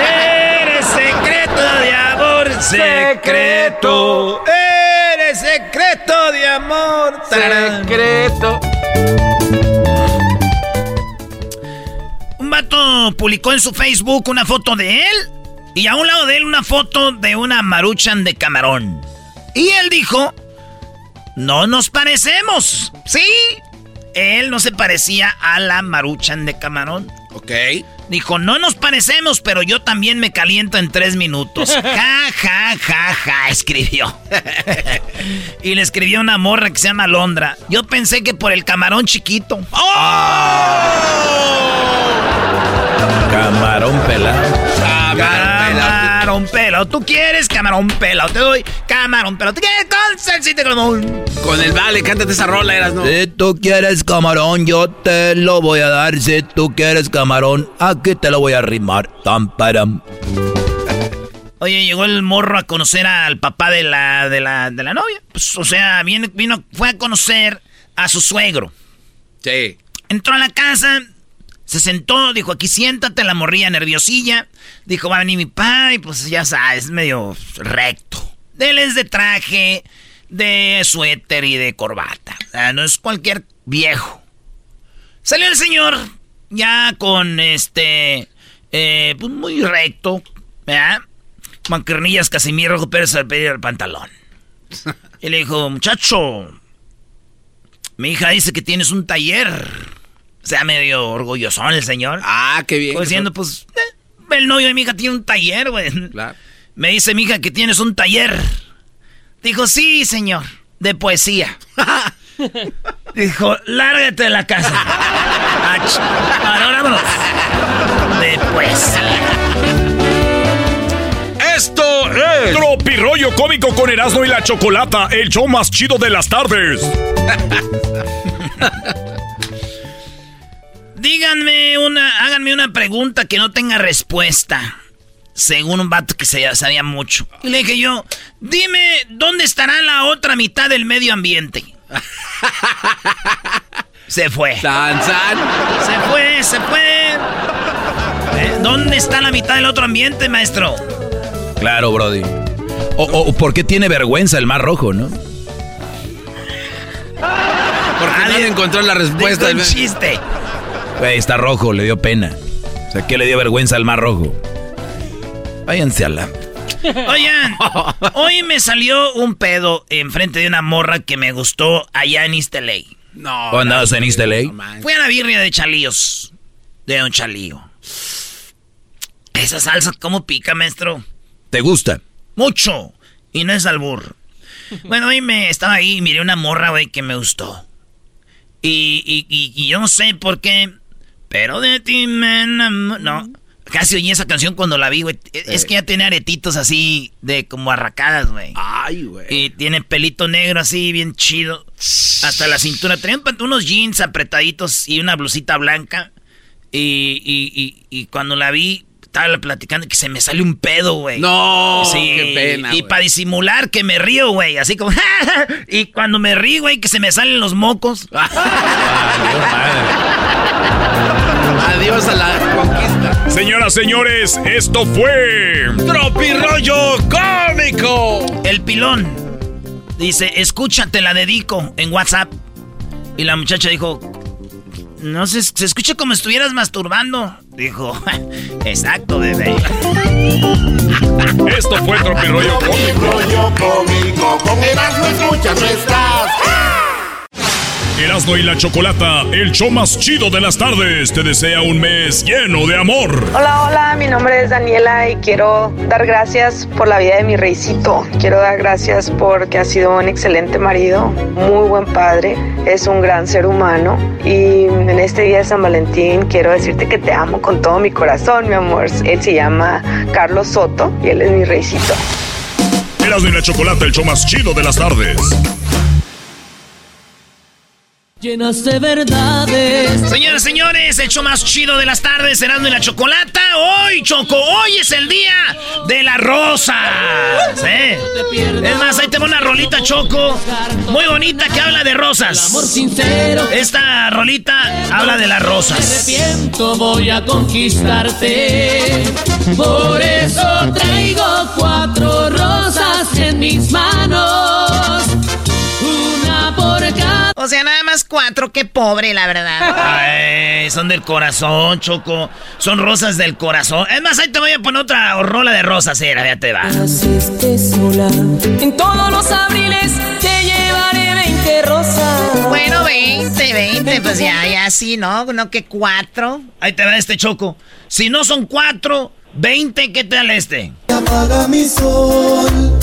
Eres secreto de amor, secreto. Eres secreto de amor, secreto. Un vato publicó en su Facebook una foto de él y a un lado de él una foto de una maruchan de camarón. Y él dijo, no nos parecemos. Sí, él no se parecía a la maruchan de camarón. Ok. Dijo, no nos parecemos, pero yo también me caliento en tres minutos. Ja, ja, ja, ja, escribió. y le escribió una morra que se llama Londra. Yo pensé que por el camarón chiquito. ¡Oh! Camarón pelado. Camarón pelado. ¿Tú quieres camarón pelado? Te doy camarón pelado. ¿Te quieres con salsita camarón? Con el vale, cántate esa rola, eras, ¿no? Si tú quieres camarón, yo te lo voy a dar. Si tú quieres camarón, aquí te lo voy a arrimar. Tam, param. Oye, llegó el morro a conocer al papá de la, de la, de la novia. Pues, o sea, vino, vino, fue a conocer a su suegro. Sí. Entró a la casa, Se sentó, dijo, aquí siéntate, la morría nerviosilla. Dijo, va a venir mi padre, pues ya sabes, medio recto. Él es de traje, de suéter y de corbata. no es cualquier viejo. Salió el señor, ya con este, eh, pues muy recto, ¿verdad? Mancarnillas Casimiro Pérez al pedir el pantalón. Y le dijo, muchacho, mi hija dice que tienes un taller. Sea, medio orgullosón el señor. Ah, qué bien. Pues diciendo, pues, eh, el novio de mi hija tiene un taller, güey. Me dice mi hija que tienes un taller. Dijo, sí, señor, de poesía. Dijo, lárgate de la casa. Ahora vámonos. De poesía. Esto es Tropirollo Cómico con Erasmo y la Chocolata, el show más chido de las tardes. Díganme una, háganme una pregunta que no tenga respuesta. Según un vato que se sabía mucho. Y le dije yo, dime, ¿dónde estará la otra mitad del medio ambiente? Se fue. Se fue, se fue. ¿Eh? ¿Dónde está la mitad del otro ambiente, maestro? Claro, Brody. O, ¿por qué tiene vergüenza el mar rojo, no? Porque nadie encontró la respuesta. del chiste. Güey, está rojo, le dio pena. O sea, ¿qué le dio vergüenza al mar rojo? Váyanse a la... Oigan, hoy me salió un pedo enfrente de una morra que me gustó allá en East LA. No. ¿O andabas en East LA? Fui a la birria de chalíos. De un chalío. Esa salsa, ¿cómo pica, maestro? ¿Te gusta? Mucho. Y no es albur. Bueno, hoy me estaba ahí y miré una morra, güey, que me gustó. Y, y, y, yo no sé por qué, pero de ti me No, casi oí esa canción cuando la vi, güey. E, es que ya tiene aretitos así de como arracadas, güey. Ay, güey. Y tiene pelito negro así, bien chido. Hasta la cintura. Tenía unos jeans apretaditos y una blusita blanca. Y, y, y cuando la vi, estaba platicando que se me sale un pedo, güey. No, sí, qué pena. Y para disimular que me río, güey. Así como. y cuando me río, güey, que se me salen los mocos. Adiós a la conquista. Señoras, señores, esto fue. Tropirollo Cómico. El pilón. Dice, escúchate, la dedico en WhatsApp. Y la muchacha dijo, no se, se escucha como estuvieras masturbando. Dijo, exacto, bebé. Esto fue Tropirollo Cómico. Cómico, con Erasmo escuchas nuestras. Erasmo y la Chocolata, el show más chido de las tardes, te desea un mes lleno de amor. Hola, hola, mi nombre es Daniela y quiero dar gracias por la vida de mi reycito. Quiero dar gracias porque ha sido un excelente marido, muy buen padre, es un gran ser humano y en este día de San Valentín quiero decirte que te amo con todo mi corazón, mi amor. Él se llama Carlos Soto y él es mi reycito. Erasmo y la Chocolata, el show más chido de las tardes llenas de verdades. Señoras, señores, hecho más chido de las tardes, Cerrando y la Chocolata. Hoy, Choco, hoy es el día de la rosa. ¿eh? Es más, ahí tengo una rolita, Choco, muy bonita que habla de rosas. Esta rolita habla de las rosas. voy a conquistarte. Por eso traigo cuatro rosas en mis manos. O sea, nada más cuatro, qué pobre, la verdad. Ay, son del corazón, Choco. Son rosas del corazón. Es más, ahí te voy a poner otra rola de rosas, era, ya te va. sola. En todos los abriles te llevaré 20 rosas. Bueno, 20, 20, pues ya, ya sí, ¿no? No que cuatro. Ahí te va este Choco. Si no son cuatro, 20, ¿qué tal este? Apaga mi sol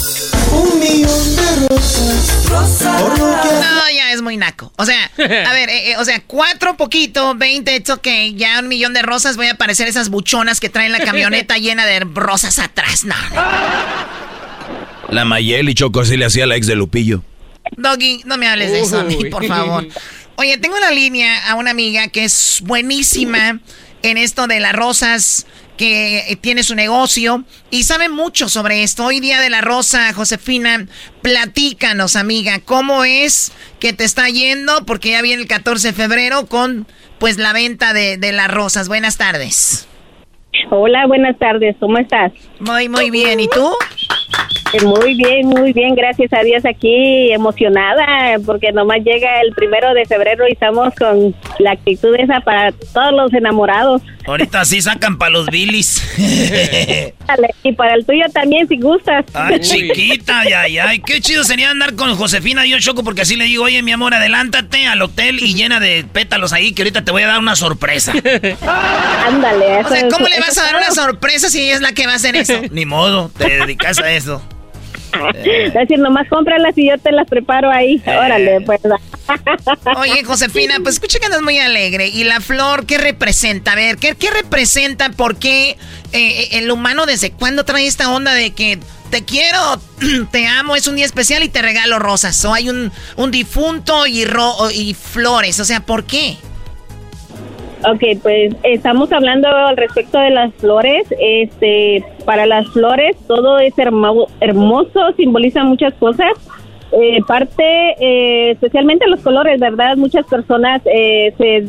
un millón de rosas. Rosa. No, ya es muy naco. O sea, a ver, eh, eh, o sea, cuatro poquito, veinte, it's ok. Ya un millón de rosas voy a aparecer esas buchonas que traen la camioneta llena de rosas atrás. No. La Mayel y Choco así le hacía la ex de Lupillo. Doggy, no me hables de eso a mí, por favor. Oye, tengo una línea a una amiga que es buenísima en esto de las rosas que tiene su negocio y sabe mucho sobre esto. Hoy día de la rosa, Josefina, platícanos, amiga, ¿cómo es que te está yendo? Porque ya viene el 14 de febrero con pues la venta de, de las rosas. Buenas tardes. Hola, buenas tardes, ¿cómo estás? Muy, muy bien, ¿y tú? Muy bien, muy bien, gracias a Dios aquí emocionada porque nomás llega el primero de febrero y estamos con la actitud esa para todos los enamorados. Ahorita sí sacan para los bilis. y para el tuyo también si gustas. Ay, chiquita, ay, ay, qué chido sería andar con Josefina y yo choco porque así le digo, oye mi amor, adelántate al hotel y llena de pétalos ahí que ahorita te voy a dar una sorpresa. Ándale, O sea, ¿cómo le vas a dar una sorpresa si ella es la que va a hacer eso? Ni modo, te dedicas a eso. Es decir, nomás cómpralas y yo te las preparo ahí. Órale, pues. Oye, Josefina, pues escucha que andas muy alegre. ¿Y la flor qué representa? A ver, ¿qué, qué representa? ¿Por qué eh, el humano desde cuándo trae esta onda de que te quiero, te amo, es un día especial y te regalo rosas? ¿O hay un, un difunto y, ro y flores? O sea, ¿por qué? Ok, pues estamos hablando al respecto de las flores. Este, para las flores todo es hermo- hermoso, simboliza muchas cosas. Eh, parte, eh, especialmente los colores, ¿verdad? Muchas personas eh, se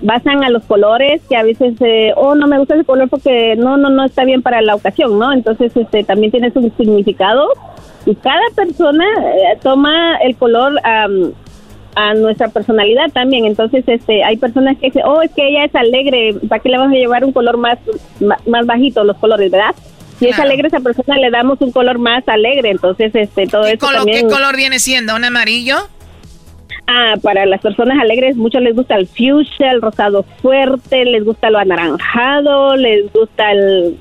basan a los colores que a veces, eh, oh, no me gusta ese color porque no, no, no está bien para la ocasión, ¿no? Entonces, este, también tiene su significado y cada persona eh, toma el color am, a nuestra personalidad también. Entonces, este, hay personas que dicen, oh, es que ella es alegre, ¿para qué le vamos a llevar un color más, más bajito los colores, verdad? Si es alegre esa persona, le damos un color más alegre. Entonces, este, todo ¿Qué, eso también... qué color viene siendo? ¿Un amarillo? Ah, para las personas alegres, mucho les gusta el fuchsia, el rosado fuerte, les gusta lo anaranjado, les gusta el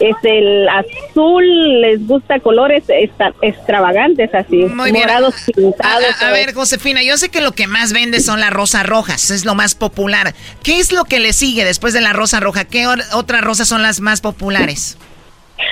es el azul, les gusta colores esta- extravagantes así, Muy morados pintados. a- a ver, Josefina, yo sé que lo que más vende son las rosas rojas, es lo más popular. ¿Qué es lo que le sigue después de la rosa roja? ¿Qué otras rosas son las más populares?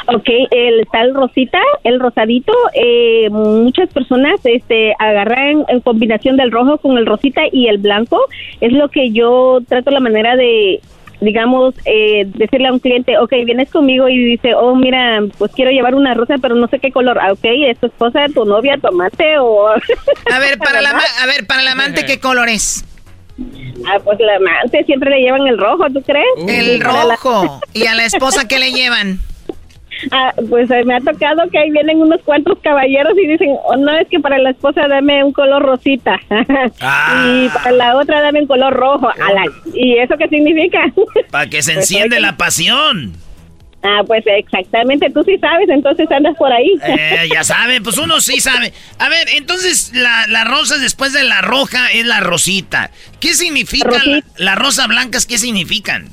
Ok, el tal rosita, el rosadito, eh, muchas personas este, agarran en combinación del rojo con el rosita y el blanco. Es lo que yo trato la manera de, digamos, eh, decirle a un cliente, ok, vienes conmigo y dice, oh, mira, pues quiero llevar una rosa, pero no sé qué color. Ah, ok, ¿es tu esposa, tu novia, tu amante o...? A ver, para la, a ver, para la amante, ¿qué color es? Ah, pues la amante siempre le llevan el rojo, ¿tú crees? El la- rojo. ¿Y a la esposa qué le llevan? Ah, pues eh, me ha tocado que ahí vienen unos cuantos caballeros y dicen, oh, no, es que para la esposa dame un color rosita y para la otra dame un color rojo. Ala, ¿Y eso qué significa? Para que se Pues, enciende la pasión. ah, pues exactamente, tú sí sabes, entonces andas por ahí. Eh, ya sabe, pues uno sí sabe. A ver, entonces la, la rosa después de la roja es la rosita. ¿Qué significa la, las rosas blancas? ¿Qué significan?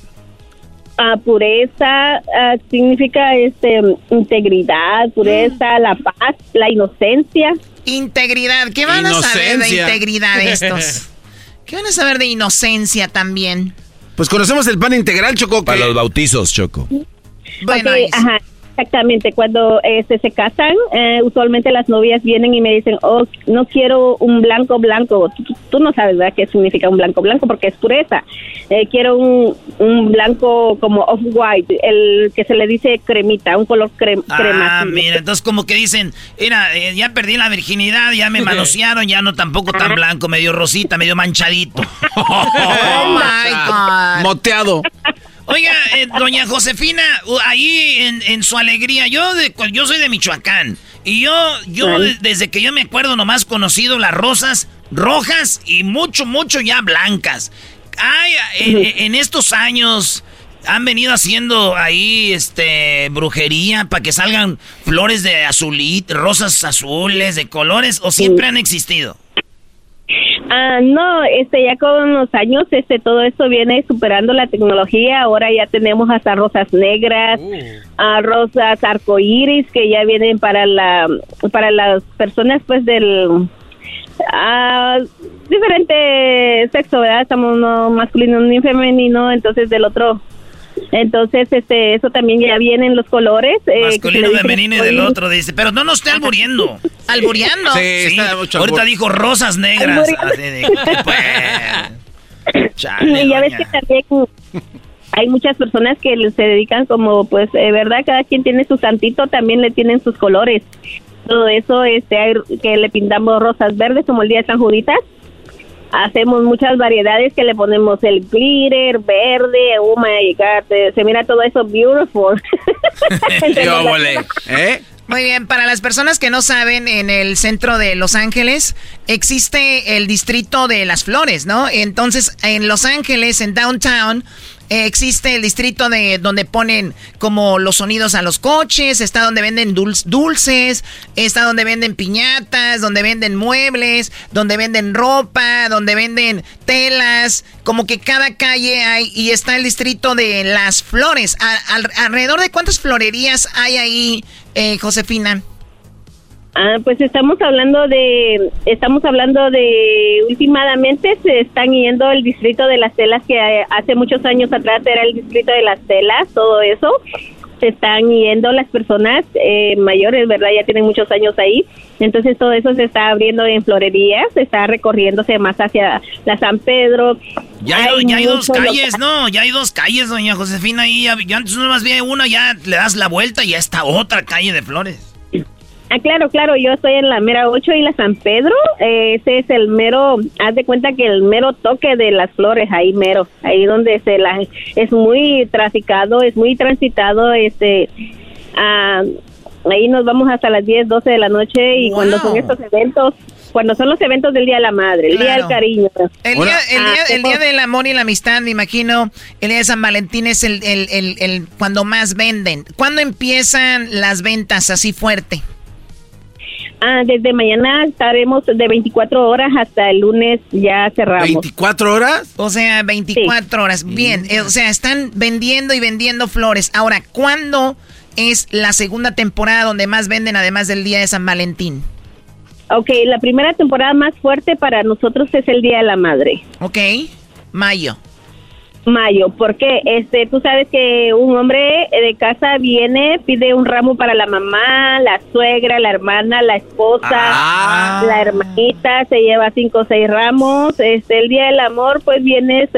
Ah, pureza ah, significa este integridad, pureza, la paz, la inocencia. Integridad. ¿Qué van a saber de integridad estos? ¿Qué van a saber de inocencia también? Pues conocemos el pan integral, Choco. Para los bautizos, Choco. Bueno, Ok, ahí sí. ajá, exactamente. Cuando este, se casan, eh, usualmente las novias vienen y me dicen, oh, no quiero un blanco blanco. Tú, tú- tú no sabes, ¿verdad?, qué significa un blanco blanco porque es pureza. Eh, quiero un, un blanco como off-white, el que se le dice cremita, un color crem crema. Ah, mira, entonces como que dicen, mira, eh, ya perdí la virginidad, ya me manosearon, ya no tampoco tan blanco, medio rosita, medio manchadito. Oh my God. Moteado. Oiga, eh, doña Josefina, ahí en, en su alegría, yo de, yo soy de Michoacán y yo yo de- desde que yo me acuerdo nomás conocido las rosas rojas y mucho mucho ya blancas. Ay, en, en estos años han venido haciendo ahí este brujería para que salgan flores de azulito, rosas azules de colores o siempre han existido. Ah, no, este ya con los años este todo esto viene superando la tecnología. Ahora ya tenemos hasta rosas negras, ah, rosas arcoíris que ya vienen para la para las personas pues del ah, diferente sexo, ¿verdad? Estamos uno masculino ni femenino, entonces del otro entonces, este, eso también ya vienen los colores. eh, Masculino, femenino y del otro, dice. Pero no nos esté alburiendo. ¿Alburiando? Sí, está mucho ahorita albur. dijo rosas negras. Así de, ¿qué pues? Chale, y ya ves que también hay muchas personas que se dedican como, pues, de verdad, cada quien tiene su santito, también le tienen sus colores. Todo eso, este, hay que le pintamos rosas verdes como el día de San Juditas. Hacemos muchas variedades que le ponemos el glitter verde, oh my god, se mira todo eso beautiful. ¿Eh? Muy bien, para las personas que no saben, en el centro de Los Ángeles existe el distrito de las flores, ¿no? Entonces, en Los Ángeles, en downtown, existe el distrito de donde ponen como los sonidos a los coches, está donde venden dulces, está donde venden piñatas, donde venden muebles, donde venden ropa, donde venden telas, como que cada calle hay y está el distrito de las flores. alrededor de cuántas florerías hay ahí, eh, Josefina? Ah, pues estamos hablando de, estamos hablando de, últimamente se están yendo el distrito de las telas que hace muchos años atrás era el distrito de las telas, todo eso, se están yendo las personas eh, mayores, ¿verdad? Ya tienen muchos años ahí, entonces todo eso se está abriendo en florerías, se está recorriéndose más hacia la San Pedro. Ya hay, ya hay dos calles, ¿no? Ya hay dos calles, doña Josefina, ahí ya, ya antes uno más bien una, ya le das la vuelta y ya está otra calle de flores. Ah, claro, claro, yo estoy en la mera 8 y la San Pedro. Eh, ese es el mero, haz de cuenta que el mero toque de las flores, ahí mero, ahí donde se la, es muy traficado, es muy transitado, este, ah, ahí nos vamos hasta las 10, 12 de la noche y cuando son estos eventos, cuando son los eventos del Día de la Madre, el Día del Cariño. El día, el, día, del amor y la amistad, me imagino, el Día de San Valentín es el, el cuando más venden. ¿Cuándo empiezan las ventas así fuerte? Ah, desde mañana estaremos de 24 horas hasta el lunes ya cerramos. ¿24 horas? O sea, 24 horas. Bien, eh, o sea, están vendiendo y vendiendo flores. Ahora, ¿cuándo es la segunda temporada donde más venden además del Día de San Valentín? Ok, la primera temporada más fuerte para nosotros es el Día de la Madre. Ok, mayo mayo, porque este, tú sabes que un hombre de casa viene, pide un ramo para la mamá, la suegra, la hermana, la esposa, ah. la hermanita, se lleva cinco o seis ramos. Este, el día del amor, pues viene,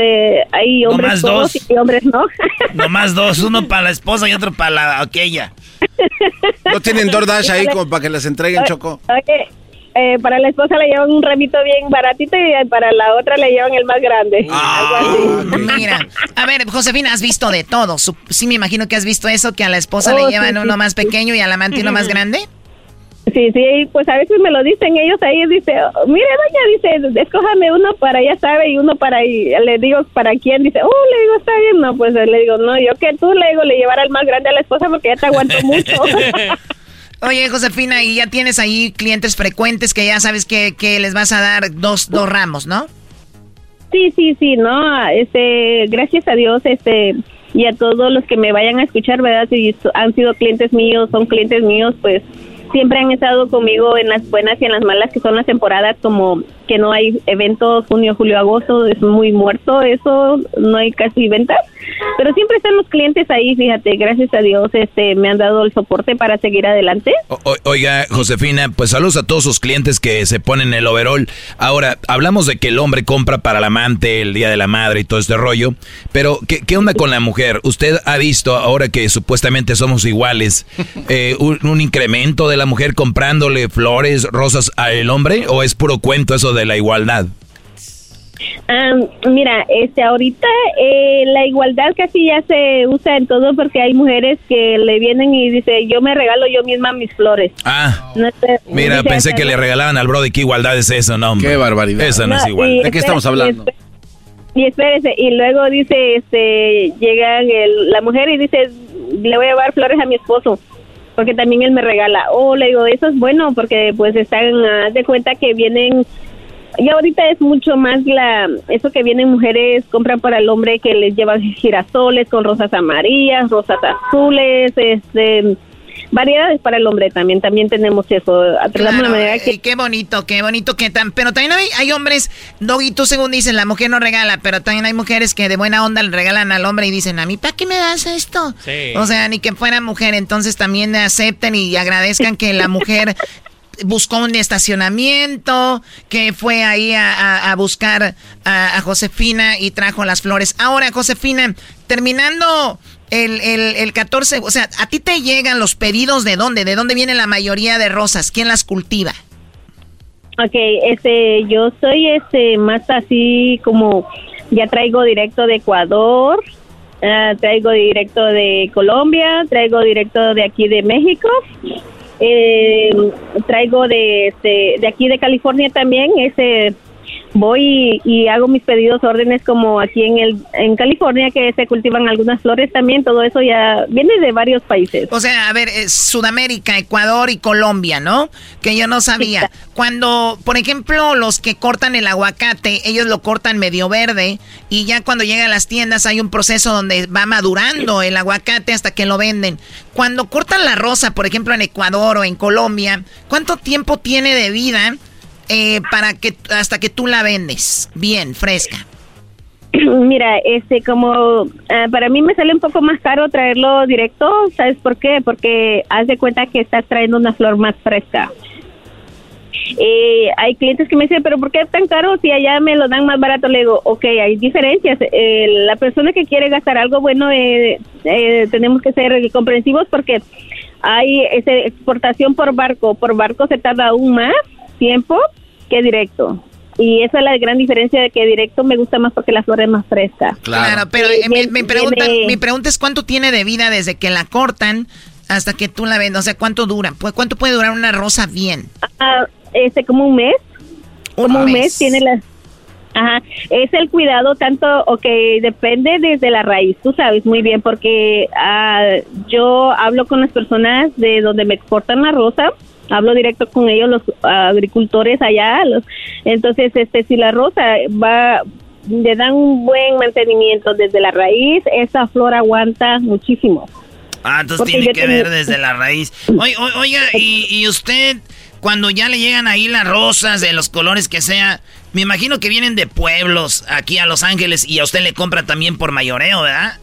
hay hombres dos. y hombres no. más dos, uno para la esposa y otro para la aquella. ¿No tienen DoorDash ahí como para que les entreguen, Choco? Eh, para la esposa le llevan un ramito bien baratito y para la otra le llevan el más grande. Ah, mira, a ver, Josefina, has visto de todo. Sí, me imagino que has visto eso, que a la esposa le oh, llevan uno más pequeño y al amante uno más grande. Sí, sí, pues a veces me lo dicen ellos ahí, dice, mire doña, dice, escójame uno para ya sabe y uno para ahí, le digo, ¿para quién? Dice, oh, le digo, está bien, no, pues le digo, no, yo que tú, le digo, le llevará el más grande a la esposa porque ya te aguanto mucho. Oye, Josefina, y ya tienes ahí clientes frecuentes que ya sabes que, que les vas a dar dos, dos ramos, ¿no? Sí, sí, sí, no, este, gracias a Dios, este, y a todos los que me vayan a escuchar, ¿verdad? Si han sido clientes míos, son clientes míos, pues siempre han estado conmigo en las buenas y en las malas, que son las temporadas como que no hay eventos junio, julio, agosto, es muy muerto eso, no hay casi ventas. Pero siempre están los clientes ahí, fíjate, gracias a Dios este me han dado el soporte para seguir adelante. oiga, Josefina, pues saludos a todos sus clientes que se ponen el overall. Ahora, hablamos de que el hombre compra para el amante el Día de la Madre y todo este rollo, pero ¿qué, qué onda con la mujer? ¿Usted ha visto, ahora que supuestamente somos iguales, eh, un, incremento de la mujer comprándole flores, rosas al hombre o es puro cuento eso de la igualdad? mira, este, ahorita eh, la igualdad casi ya se usa en todo porque hay mujeres que le vienen y dice yo me regalo yo misma mis flores. Ah, mira, pensé que le regalaban al Brody, ¿qué igualdad es eso? No, Qué barbaridad. Eso no, es igual. ¿De qué estamos hablando? Y espérese, y luego dice, este, llega la mujer y dice, le voy a llevar flores a mi esposo porque también él me regala. Oh, le digo, eso es bueno porque pues están, de cuenta que vienen y ahorita es mucho más la eso que vienen mujeres compran para el hombre que les llevan girasoles con rosas amarillas, rosas azules, este variedades para el hombre también, también tenemos eso. manera que... Qué bonito, qué bonito que tan, pero también hay, hay hombres, Doggy, tú según dices, la mujer no regala, pero también hay mujeres que de buena onda le regalan al hombre y dicen, a mí, ¿para qué me das esto? O sea, ni que fuera mujer, entonces también acepten y agradezcan que la mujer buscó un estacionamiento, que fue ahí a, buscar a, Josefina y trajo las flores. Ahora, Josefina, terminando el, el, el 14, o sea, ¿a ti te llegan los pedidos de dónde? ¿De dónde viene la mayoría de rosas? ¿Quién las cultiva? Ok, este, yo soy este más así como ya traigo directo de Ecuador, uh, traigo directo de Colombia, traigo directo de aquí de México, eh, traigo de, este, de aquí de California también, ese voy y, hago mis pedidos, órdenes como aquí en el en California que se cultivan algunas flores también, todo eso ya viene de varios países. O sea, a ver, Sudamérica, Ecuador y Colombia, ¿no? Que yo no sabía. Cuando, por ejemplo, los que cortan el aguacate, ellos lo cortan medio verde y ya cuando llega a las tiendas hay un proceso donde va madurando el aguacate hasta que lo venden. Cuando cortan la rosa, por ejemplo, en Ecuador o en Colombia, ¿cuánto tiempo tiene de vida? Eh, para que hasta que tú la vendes bien fresca? Mira, este como ah, para mí me sale un poco más caro traerlo directo, ¿sabes por qué? Porque haz de cuenta que estás trayendo una flor más fresca. Eh, hay clientes que me dicen, pero ¿por qué es tan caro si allá me lo dan más barato? Le digo, ok, hay diferencias. Eh, la persona que quiere gastar algo bueno, eh, tenemos que ser comprensivos porque hay esa exportación por barco. Por barco se tarda aún más tiempo que directo. Y esa es la gran diferencia de que directo me gusta más porque la flor es más fresca. Claro, pero eh, mi, pregunta, mi pregunta es cuánto tiene de vida desde que la cortan hasta que tú la vendes. O sea, ¿cuánto dura? ¿Cuánto puede durar una rosa bien? Ah, este, como un mes. como un mes tiene la... Ajá, es el cuidado tanto, ok, depende desde la raíz, tú sabes muy bien, porque ah, yo hablo con las personas de donde me exportan la rosa hablo directo con ellos los agricultores allá los entonces este si la rosa va le dan un buen mantenimiento desde la raíz esa flor aguanta muchísimo. Ah entonces tiene que ver desde la raíz. Oiga, y, y usted cuando ya le llegan ahí las rosas de los colores que sea me imagino que vienen de pueblos aquí a Los Ángeles y a usted le compra también por mayoreo verdad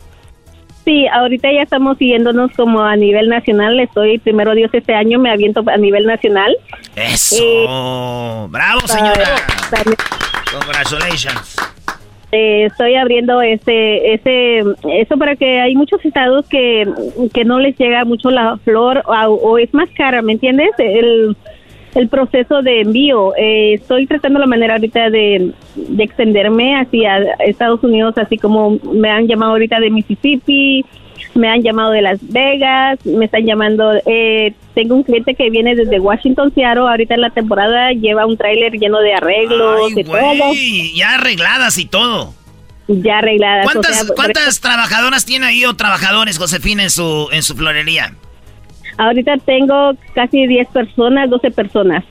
Sí, ahorita ya estamos siguiéndonos como a nivel nacional. Estoy, primero Dios, este año me aviento a nivel nacional. ¡Eso! Eh, ¡Bravo, señora! Congratulations. Eh, estoy abriendo ese, ese, eso para que hay muchos estados que, que no les llega mucho la flor o, o es más cara, ¿me entiendes? El, el proceso de envío. Eh, estoy tratando la manera ahorita de, extenderme hacia Estados Unidos, así como me han llamado ahorita de Mississippi, me han llamado de Las Vegas, me están llamando, eh, tengo un cliente que viene desde Washington, Seattle, ahorita en la temporada lleva un tráiler lleno de arreglos y todo. Ya arregladas y todo. Ya arregladas. ¿Cuántas, ¿cuántas trabajadoras tiene ahí o trabajadores, Josefina, en su, en su florería? Ahorita tengo casi 10 personas, 12 personas.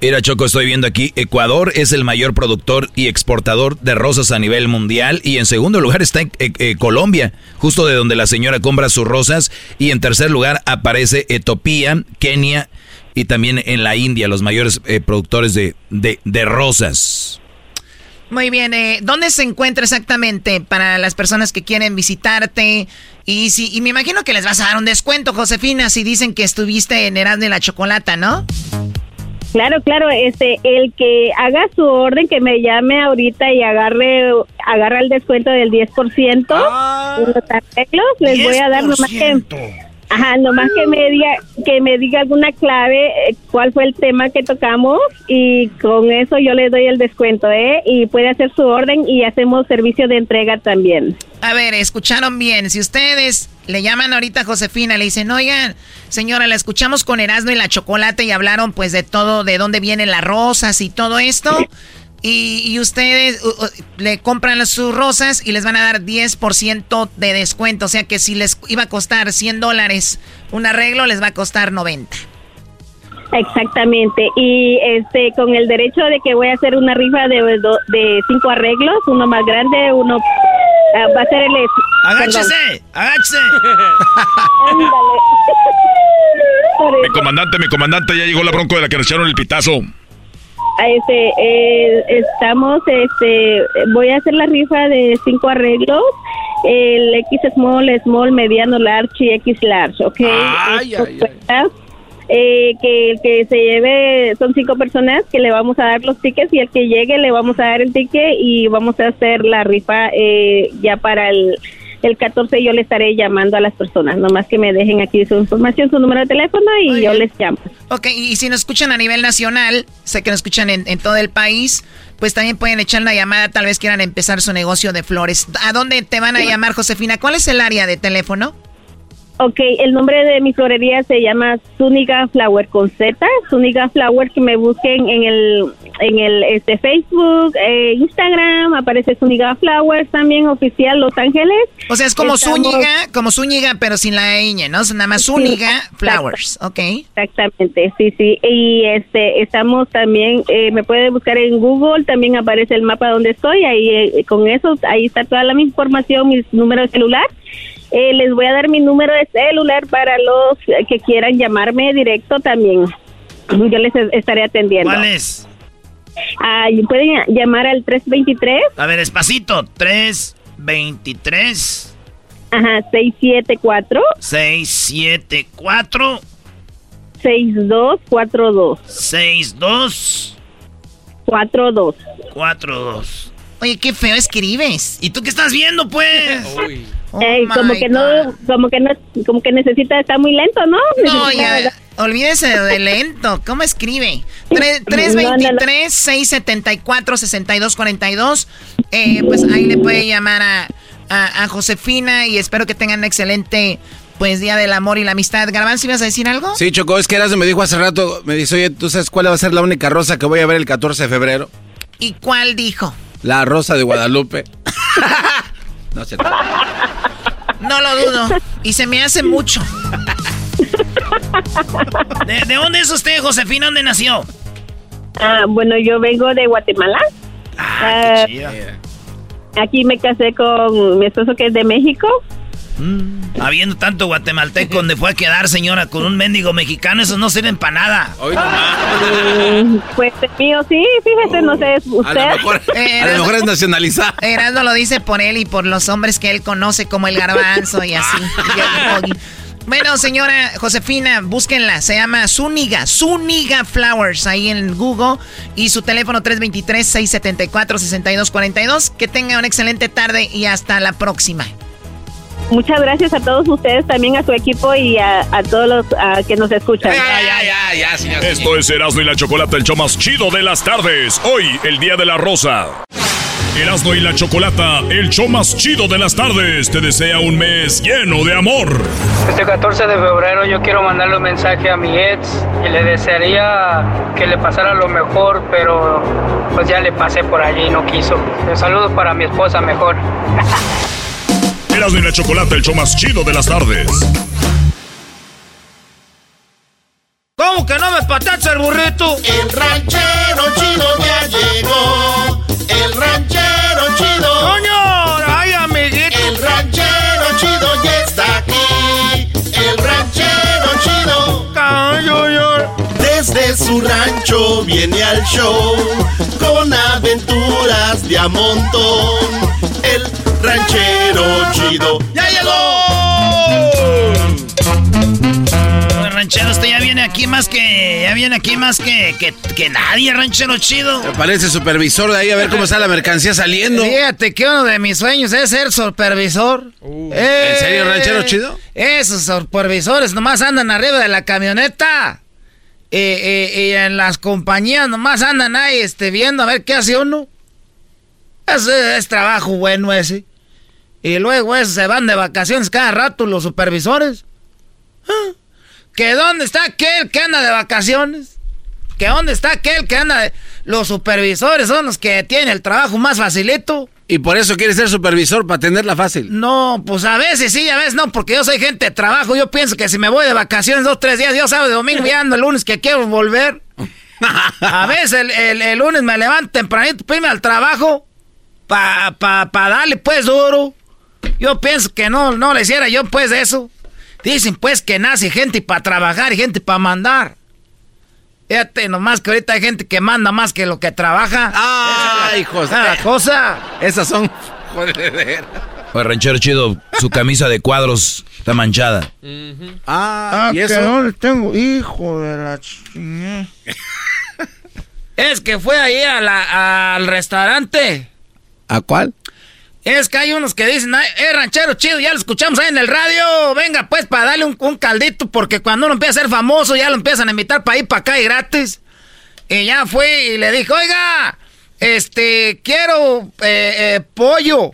Mira, Choco, estoy viendo aquí, Ecuador es el mayor productor y exportador de rosas a nivel mundial y en segundo lugar está en, Colombia, justo de donde la señora compra sus rosas y en tercer lugar aparece Etiopía, Kenia y también en la India, los mayores eh, productores de, de, rosas. Muy bien, eh, ¿dónde se encuentra exactamente para las personas que quieren visitarte? Y si, y me imagino que les vas a dar un descuento, Josefina, si dicen que estuviste en Erasmo de la Chocolata, ¿no? Claro, claro, este, el que haga su orden, que me llame ahorita y agarre, agarra el descuento del 10%, ah, los arreglos, les voy a dar nomás que Ajá, nomás que me diga, que me diga alguna clave, eh, cuál fue el tema que tocamos y con eso yo le doy el descuento, ¿eh? Y puede hacer su orden y hacemos servicio de entrega también. A ver, escucharon bien. Si ustedes le llaman ahorita a Josefina, le dicen, oigan, señora, la escuchamos con Erasmo y la chocolate y hablaron pues de todo, de dónde vienen las rosas y todo esto. Y, ustedes le compran sus rosas y les van a dar 10% de descuento. O sea que si les iba a costar 100 dólares un arreglo, les va a costar 90. Exactamente. Y este con el derecho de que voy a hacer una rifa de, de cinco arreglos, uno más grande, uno ah, va a ser el... ¡Agáchese! ¡Agáchese! mi comandante, mi comandante, ya llegó la bronco de la que le echaron el pitazo este eh, estamos este voy a hacer la rifa de cinco arreglos. El X small small mediano large y X large ¿ok? eh, que el que se lleve son cinco personas que le vamos a dar los tickets y el que llegue le vamos a dar el ticket y vamos a hacer la rifa eh, ya para el el 14 yo le estaré llamando a las personas, nomás que me dejen aquí su información, su número de teléfono y yo les llamo. Ok, y si nos escuchan a nivel nacional, sé que nos escuchan en, en todo el país, pues también pueden echar una llamada, tal vez quieran empezar su negocio de flores. ¿A dónde te van a llamar, Josefina? ¿Cuál es el área de teléfono? Ok, el nombre de mi florería se llama Zuniga Flower con Z, Zuniga Flower, que me busquen en el en el este Facebook, eh, Instagram, aparece Zuniga Flowers también oficial Los Ángeles. O sea, es como Zúñiga, como Zúñiga, pero sin la ñ, ¿no? nada más Zúñiga Flowers, ok. Exactamente, sí, sí. Y este estamos también, eh, me puede buscar en Google, también aparece el mapa donde estoy, ahí eh, con eso, ahí está toda la información, mi número de celular. Eh, les voy a dar mi número de celular para los que quieran llamarme directo también. Yo les estaré atendiendo. ¿Cuál es? Ah, pueden llamar al 323. A ver, despacito. 323. Ajá, 674. 674. 6242. 62. 42. 42. Oye, qué feo escribes. ¿Y tú qué estás viendo, pues? Uy. Oh como que no, como que no, como que necesita, está muy lento, ¿no? No, ya, olvídese de lento. ¿Cómo escribe? 323-674-6242. Eh, pues ahí le puede llamar a, a, Josefina y espero que tengan un excelente pues Día del Amor y la Amistad. Garbanzo, ¿ibas a decir algo? Sí, Choco, es que Erasmo me dijo hace rato, me dice, oye, ¿tú sabes cuál va a ser la única rosa que voy a ver el 14 de febrero? ¿Y cuál dijo? La rosa de Guadalupe. No No lo dudo. Y se me hace mucho. ¿De, dónde es usted, Josefina? ¿Dónde nació? Ah, bueno, yo vengo de Guatemala. Ah, ah, aquí me casé con mi esposo que es de México. Mm. Habiendo tanto guatemalteco donde fue a quedar, señora, con un mendigo mexicano, eso no sirven para nada. Mm, pues mío sí, fíjese, no sé, usted. A lo mejor, es nacionalizado. Erasmo lo dice por él y por los hombres que él conoce como el garbanzo y así. bueno, señora Josefina, búsquenla, se llama Zúñiga, Zúñiga Flowers, ahí en Google, y su teléfono 323-674-6242. Que tenga una excelente tarde y hasta la próxima. Muchas gracias a todos ustedes, también a su equipo y a, todos los que nos escuchan. Esto es Erasmo y la Chocolata, el show más chido de las tardes. Hoy, el Día de la Rosa. Erasmo y la Chocolata, el show más chido de las tardes, te desea un mes lleno de amor. Este 14 de febrero yo quiero mandarle un mensaje a mi ex y le desearía que le pasara lo mejor, pero pues ya le pasé por allí y no quiso. Un saludo para mi esposa mejor. Erasmo y la Chocolata, el show más chido de las tardes. ¿Cómo que no me patacha el burrito? El ranchero chido ya llegó. El ranchero chido. ¡Coño! ¡Ay, amiguito! El ranchero chido ya está aquí. El ranchero chido. ¡Cayo, Desde su rancho viene al show con aventuras de a montón. El ranchero chido. ¡Ya llegó! Ranchero, usted ya viene aquí más que. Ya viene aquí más que, que, nadie, ranchero chido. Me parece supervisor de ahí a ver cómo está la mercancía saliendo. Fíjate que uno de mis sueños es ser supervisor. Uh, ¿En serio, ranchero chido? Esos supervisores nomás andan arriba de la camioneta. Y, en las compañías nomás andan ahí este, viendo a ver qué hace uno. Ese es trabajo bueno ese. Y luego se van de vacaciones cada rato los supervisores. ¿Ah? ¿Que dónde está aquel que anda de vacaciones? ¿Que dónde está aquel que anda de... Los supervisores son los que tienen el trabajo más facilito. ¿Y por eso quieres ser supervisor, para tenerla fácil? No, pues a veces sí, a veces no, porque yo soy gente de trabajo. Yo pienso que si me voy de vacaciones dos, tres días, yo sábado de domingo, ya ando el lunes que quiero volver. A veces el, lunes me levanto tempranito, pime al trabajo, para pa, pa darle pues duro. Yo pienso que no, no le hiciera yo pues eso. Dicen pues que nace gente para trabajar y gente para mandar. Fíjate, nomás que ahorita hay gente que manda más que lo que trabaja. ¡Ay, hijos! La cosa. Esas son... Joder. ranchero chido, su camisa de cuadros Está manchada. Ah, Ah, ¿y que eso? dónde tengo hijo de la chingada. Es que fue ahí a la- al restaurante. ¿A cuál? Es que hay unos que dicen, "Ay, eh, ranchero chido, ya lo escuchamos ahí en el radio. Venga, pues, para darle un, caldito, porque cuando uno empieza a ser famoso, ya lo empiezan a invitar para ir para acá y gratis. Y ya fue y le dijo, oiga, este, quiero eh, eh, pollo.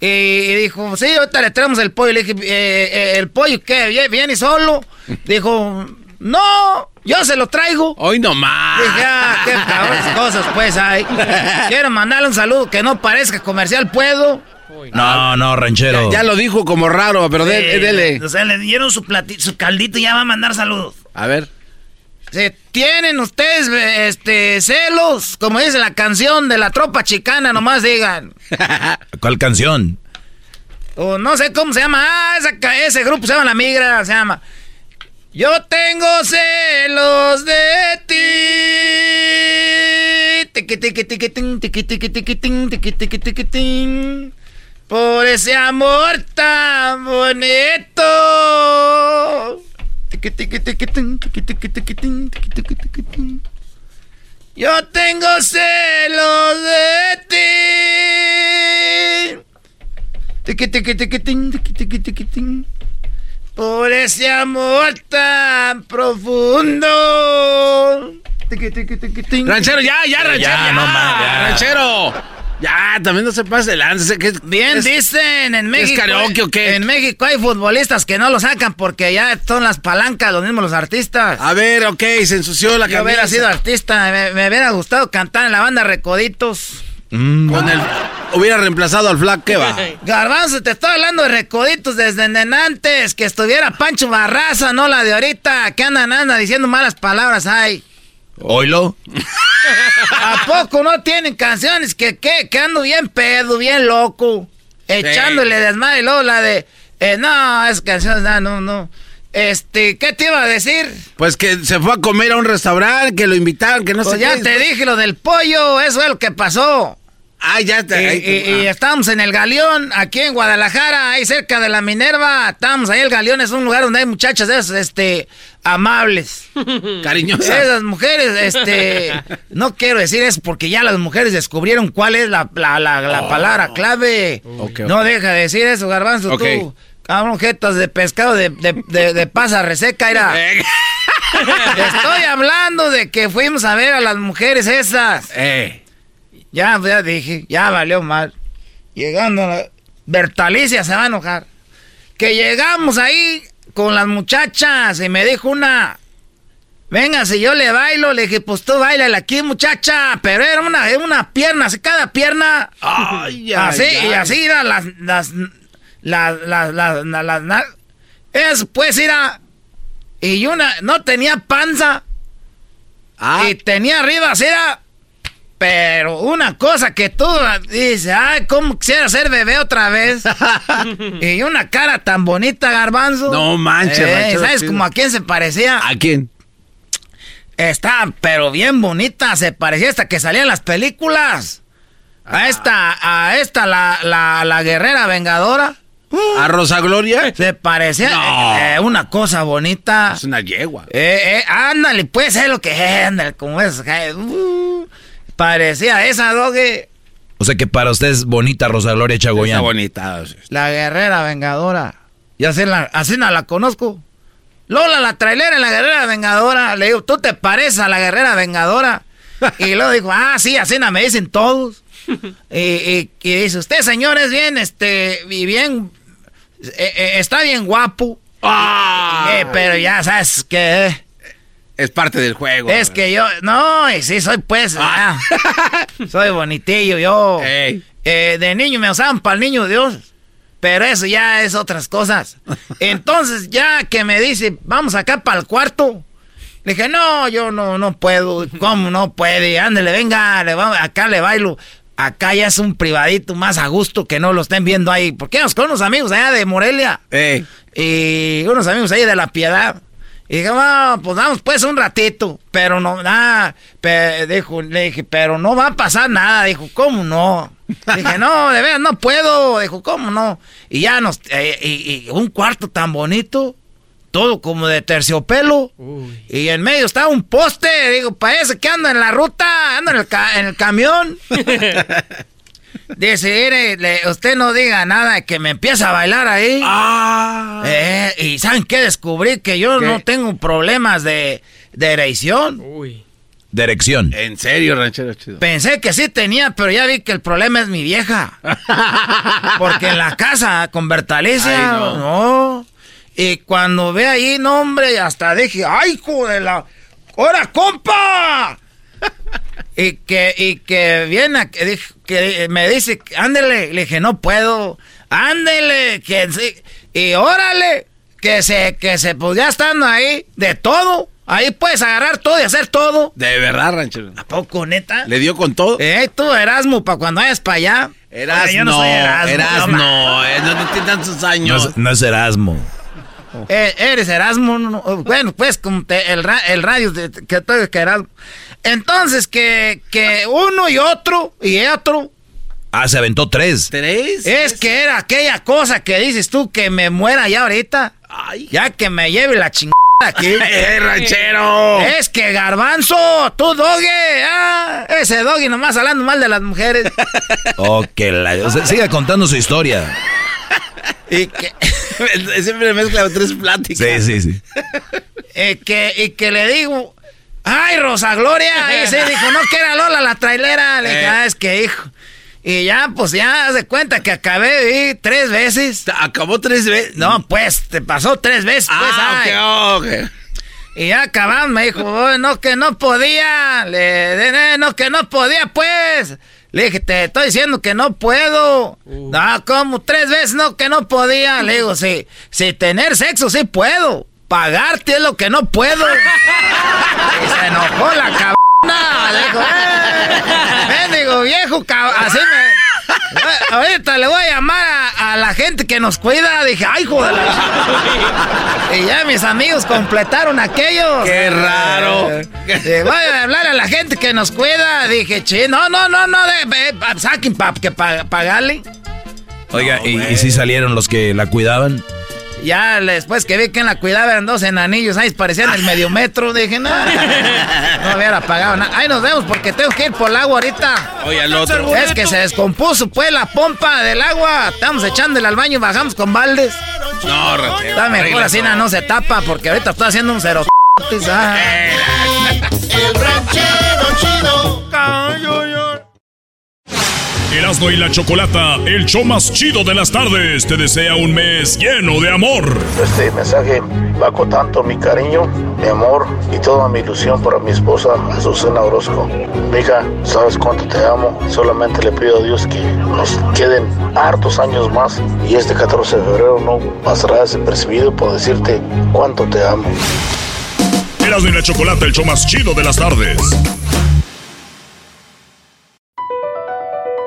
Y, dijo, sí, ahorita le traemos el pollo. Le dije, "Eh, ¿el pollo qué? ¿Vie- ¿Viene solo? Dijo, no, yo se lo traigo. Hoy nomás. Dije, ah, qué cabrones cosas pues hay. Quiero mandarle un saludo que no parezca comercial, ¿puedo? No, no, ranchero. Ya lo dijo como raro, pero de- Sí, dele. O sea, le dieron su, plati- su caldito y ya va a mandar saludos. A ver. ¿Tienen ustedes este, celos? Como dice la canción de la tropa chicana, nomás digan. ¿Cuál canción? O no sé cómo se llama. Ah, esa ese grupo se llama La Migra, se llama. Yo tengo celos de ti. Por ese amor tan bonito. Yo tengo celos de ti. Por ese amor tan profundo. Ranchero, ya, ya, ranchero. Ya, Ya, no más, ya. Ranchero. Ya, también no se pase es- Bien es- dicen en México. karaoke o qué? En México hay futbolistas que no lo sacan porque ya son las palancas, los mismos los artistas. A ver, ok, se ensució la Yo hubiera camisa. sido artista, me, me hubiera gustado cantar en la banda Recoditos. Con el, hubiera reemplazado al Flack, ¿qué va? Garbanzo, te estoy hablando de Recoditos desde antes, que estuviera Pancho Barraza, no la de ahorita, que andan, anda diciendo malas palabras ay. ¿Oilo? ¿A poco no tienen canciones que, que, que ando bien pedo, bien loco? Echándole desmadre y luego la de... eh, no, es canción, no, no, no. Este, ¿qué te iba a decir? Pues que se fue a comer a un restaurante, que lo invitaron, que no Pues sé ya qué. te dije lo del pollo, eso es lo que pasó. Ah, ya te. Y, y- estábamos en el Galeón, aquí en Guadalajara, ahí cerca de la Minerva. Estábamos ahí, el Galeón es un lugar donde hay muchachas esas, este, amables. Cariñosas. Esas mujeres, este, no quiero decir eso porque ya las mujeres descubrieron cuál es la, la, la, la palabra clave. No deja de decir eso, garbanzo, tú. Cabrón, jetas de pescado de, de, de, de pasa reseca, era. Eh, Estoy hablando de que fuimos a ver a las mujeres esas. eh. Ya, ya dije, ya valió mal. Llegando a la... Bertalicia se va a enojar. Que llegamos ahí con las muchachas y me dijo una... Venga, si yo le bailo, le dije, pues tú bailale aquí, muchacha. Pero era una, era una pierna, así cada pierna. Ay, ay, así, ay. y así eran las... las las, las, las, las, Eso, pues, era... Y una, no tenía panza. Ah, Y tenía arriba, era... Pero una cosa que tú dices, ay, ¿cómo quisiera ser bebé otra vez? y una cara tan bonita, garbanzo. No manches, Eh, ¿Sabes como a quién se parecía? ¿A quién? Está, pero bien bonita, se parecía hasta que salían las películas. A esta, a esta, la, la, la guerrera vengadora. ¿A Rosa Gloria? Se parecía No. eh, eh, una cosa bonita. Es una yegua. Eh, eh, ándale, puede ser lo que es, ándale, como es. uh, parecía esa doge, O sea que para usted es bonita Rosa Gloria Está Chagoyán. bonita. la guerrera vengadora. Y así, la, así no la conozco. Lola, la trailera, la guerrera vengadora. Le digo, ¿tú te pareces a la guerrera vengadora? Y luego dijo, ah, sí, así no me dicen todos. Y, y- y dice, usted, señor, es bien, este, y bien, eh, eh, está bien guapo. Ah. Eh, pero ya sabes que... eh, Es parte del juego. Es que yo, no, y sí, soy pues, ah, soy bonitillo, yo. Eh, de niño me usaban para el niño Dios, pero eso ya es otras cosas. Entonces, ya que me dice, vamos acá para el cuarto, le dije, no, yo no, no puedo, ¿cómo no puede? Ándale, venga, le vamos, acá le bailo. Acá ya es un privadito más a gusto que no lo estén viendo ahí. Porque nos con unos amigos allá de Morelia Ey. y unos amigos ahí de la piedad. Y dije, "Bueno, pues vamos pues un ratito. Pero no, nada. Pe- dijo, le dije, pero no va a pasar nada. Dijo, ¿cómo no? Dije, no, de veras, no puedo. Dijo, ¿cómo no? Y ya nos. eh, y, y un cuarto tan bonito. Todo como de terciopelo. Y en medio estaba un poste. Digo, parece que ando en la ruta. Ando en el, ca- en el camión. Dice, "Mire, le- usted no diga nada de que me empieza a bailar ahí. Eh, y ¿saben qué? Descubrí que yo ¿Qué? no tengo problemas de, de erección. De erección. En serio, ranchero chido. Pensé que sí tenía, pero ya vi que el problema es mi vieja. Porque en la casa con Bertalicia, Ay, no. no. Y cuando ve ahí, no, hombre, hasta dije, ¡ay, hijo de la... ¡Hora, compa! y que, y que viene, a- que, que me dice, ándele, le dije, no puedo, ándele, que sí, y órale, que se, que se, pues ya estando ahí, de todo, ahí puedes agarrar todo y hacer todo. De verdad, ranchero. ¿A poco, neta? ¿Le dio con todo? Eh, tú, Erasmo, para cuando vayas para allá. Erasmo, Oye, yo no soy Erasmo. Erasmo, no eh, no, no tiene tantos años. no es Erasmo. Eh, eres Erasmo. no, no, Bueno, pues como te- el, ra- el radio de- que estoy que Erasmo. Entonces, que, que uno y otro y otro. Ah, se aventó tres. ¿Tres? Es que era aquella cosa que dices tú que me muera ya ahorita. Ya que me lleve la chingada aquí. ¡Eh, ranchero! Es que garbanzo, tú doggy. Ah, ese doggy nomás hablando mal de las mujeres. Oh, que la... o sea, siga contando su historia. y que. Siempre mezcla tres pláticas. Sí, sí, sí. Eh, que, y que le digo, ay, Rosa Gloria, y se dijo, no, que era Lola la trailera. Le dije, Eh. ah, es que hijo. Y ya, pues ya, haz de cuenta que acabé tres veces. ¿Acabó tres veces? No, pues, te pasó tres veces, pues. Ah, ok, ok. Y ya acabamos, me dijo, "Oh, no, que no podía. Le, no, que no podía, pues. Le dije, te estoy diciendo que no puedo. No, como tres veces, no, que no podía. Le digo, sí, si tener sexo sí puedo. Pagarte es lo que no puedo. y se enojó la cabrona. Le dijo, eh, mendigo viejo, cab- así me... Ahorita le voy a llamar a, a la gente que nos cuida. Dije, ay, joder. Y ya mis amigos completaron aquello. ¡Qué raro! Eh, voy a hablar a la gente que nos cuida. Dije, che, no, no, no, no, saquen para que pa- pagarle. Oiga, ¿y, y si salieron los que la cuidaban? Ya después que vi que la cuidaba eran dos enanillos, ahí parecían el medio metro, dije, no, no hubiera pagado nada. Ahí nos vemos porque tengo que ir por el agua ahorita. Oye, al otro. Es que se descompuso pues la pompa del agua. Estamos echándole al baño y bajamos con baldes. No, ranchero. Está mejor así, no se tapa porque ahorita estoy haciendo un cero. Ah. El ranchero chido. Erasmo y la Chocolata, el show más chido de las tardes, te desea un mes lleno de amor. Este mensaje va con tanto mi cariño, mi amor y toda mi ilusión para mi esposa Azucena Orozco. Mija, sabes cuánto te amo. Solamente le pido a Dios que nos queden hartos años más y este 14 de febrero no pasará desapercibido por decirte cuánto te amo. Erasmo y la Chocolata, el show más chido de las tardes.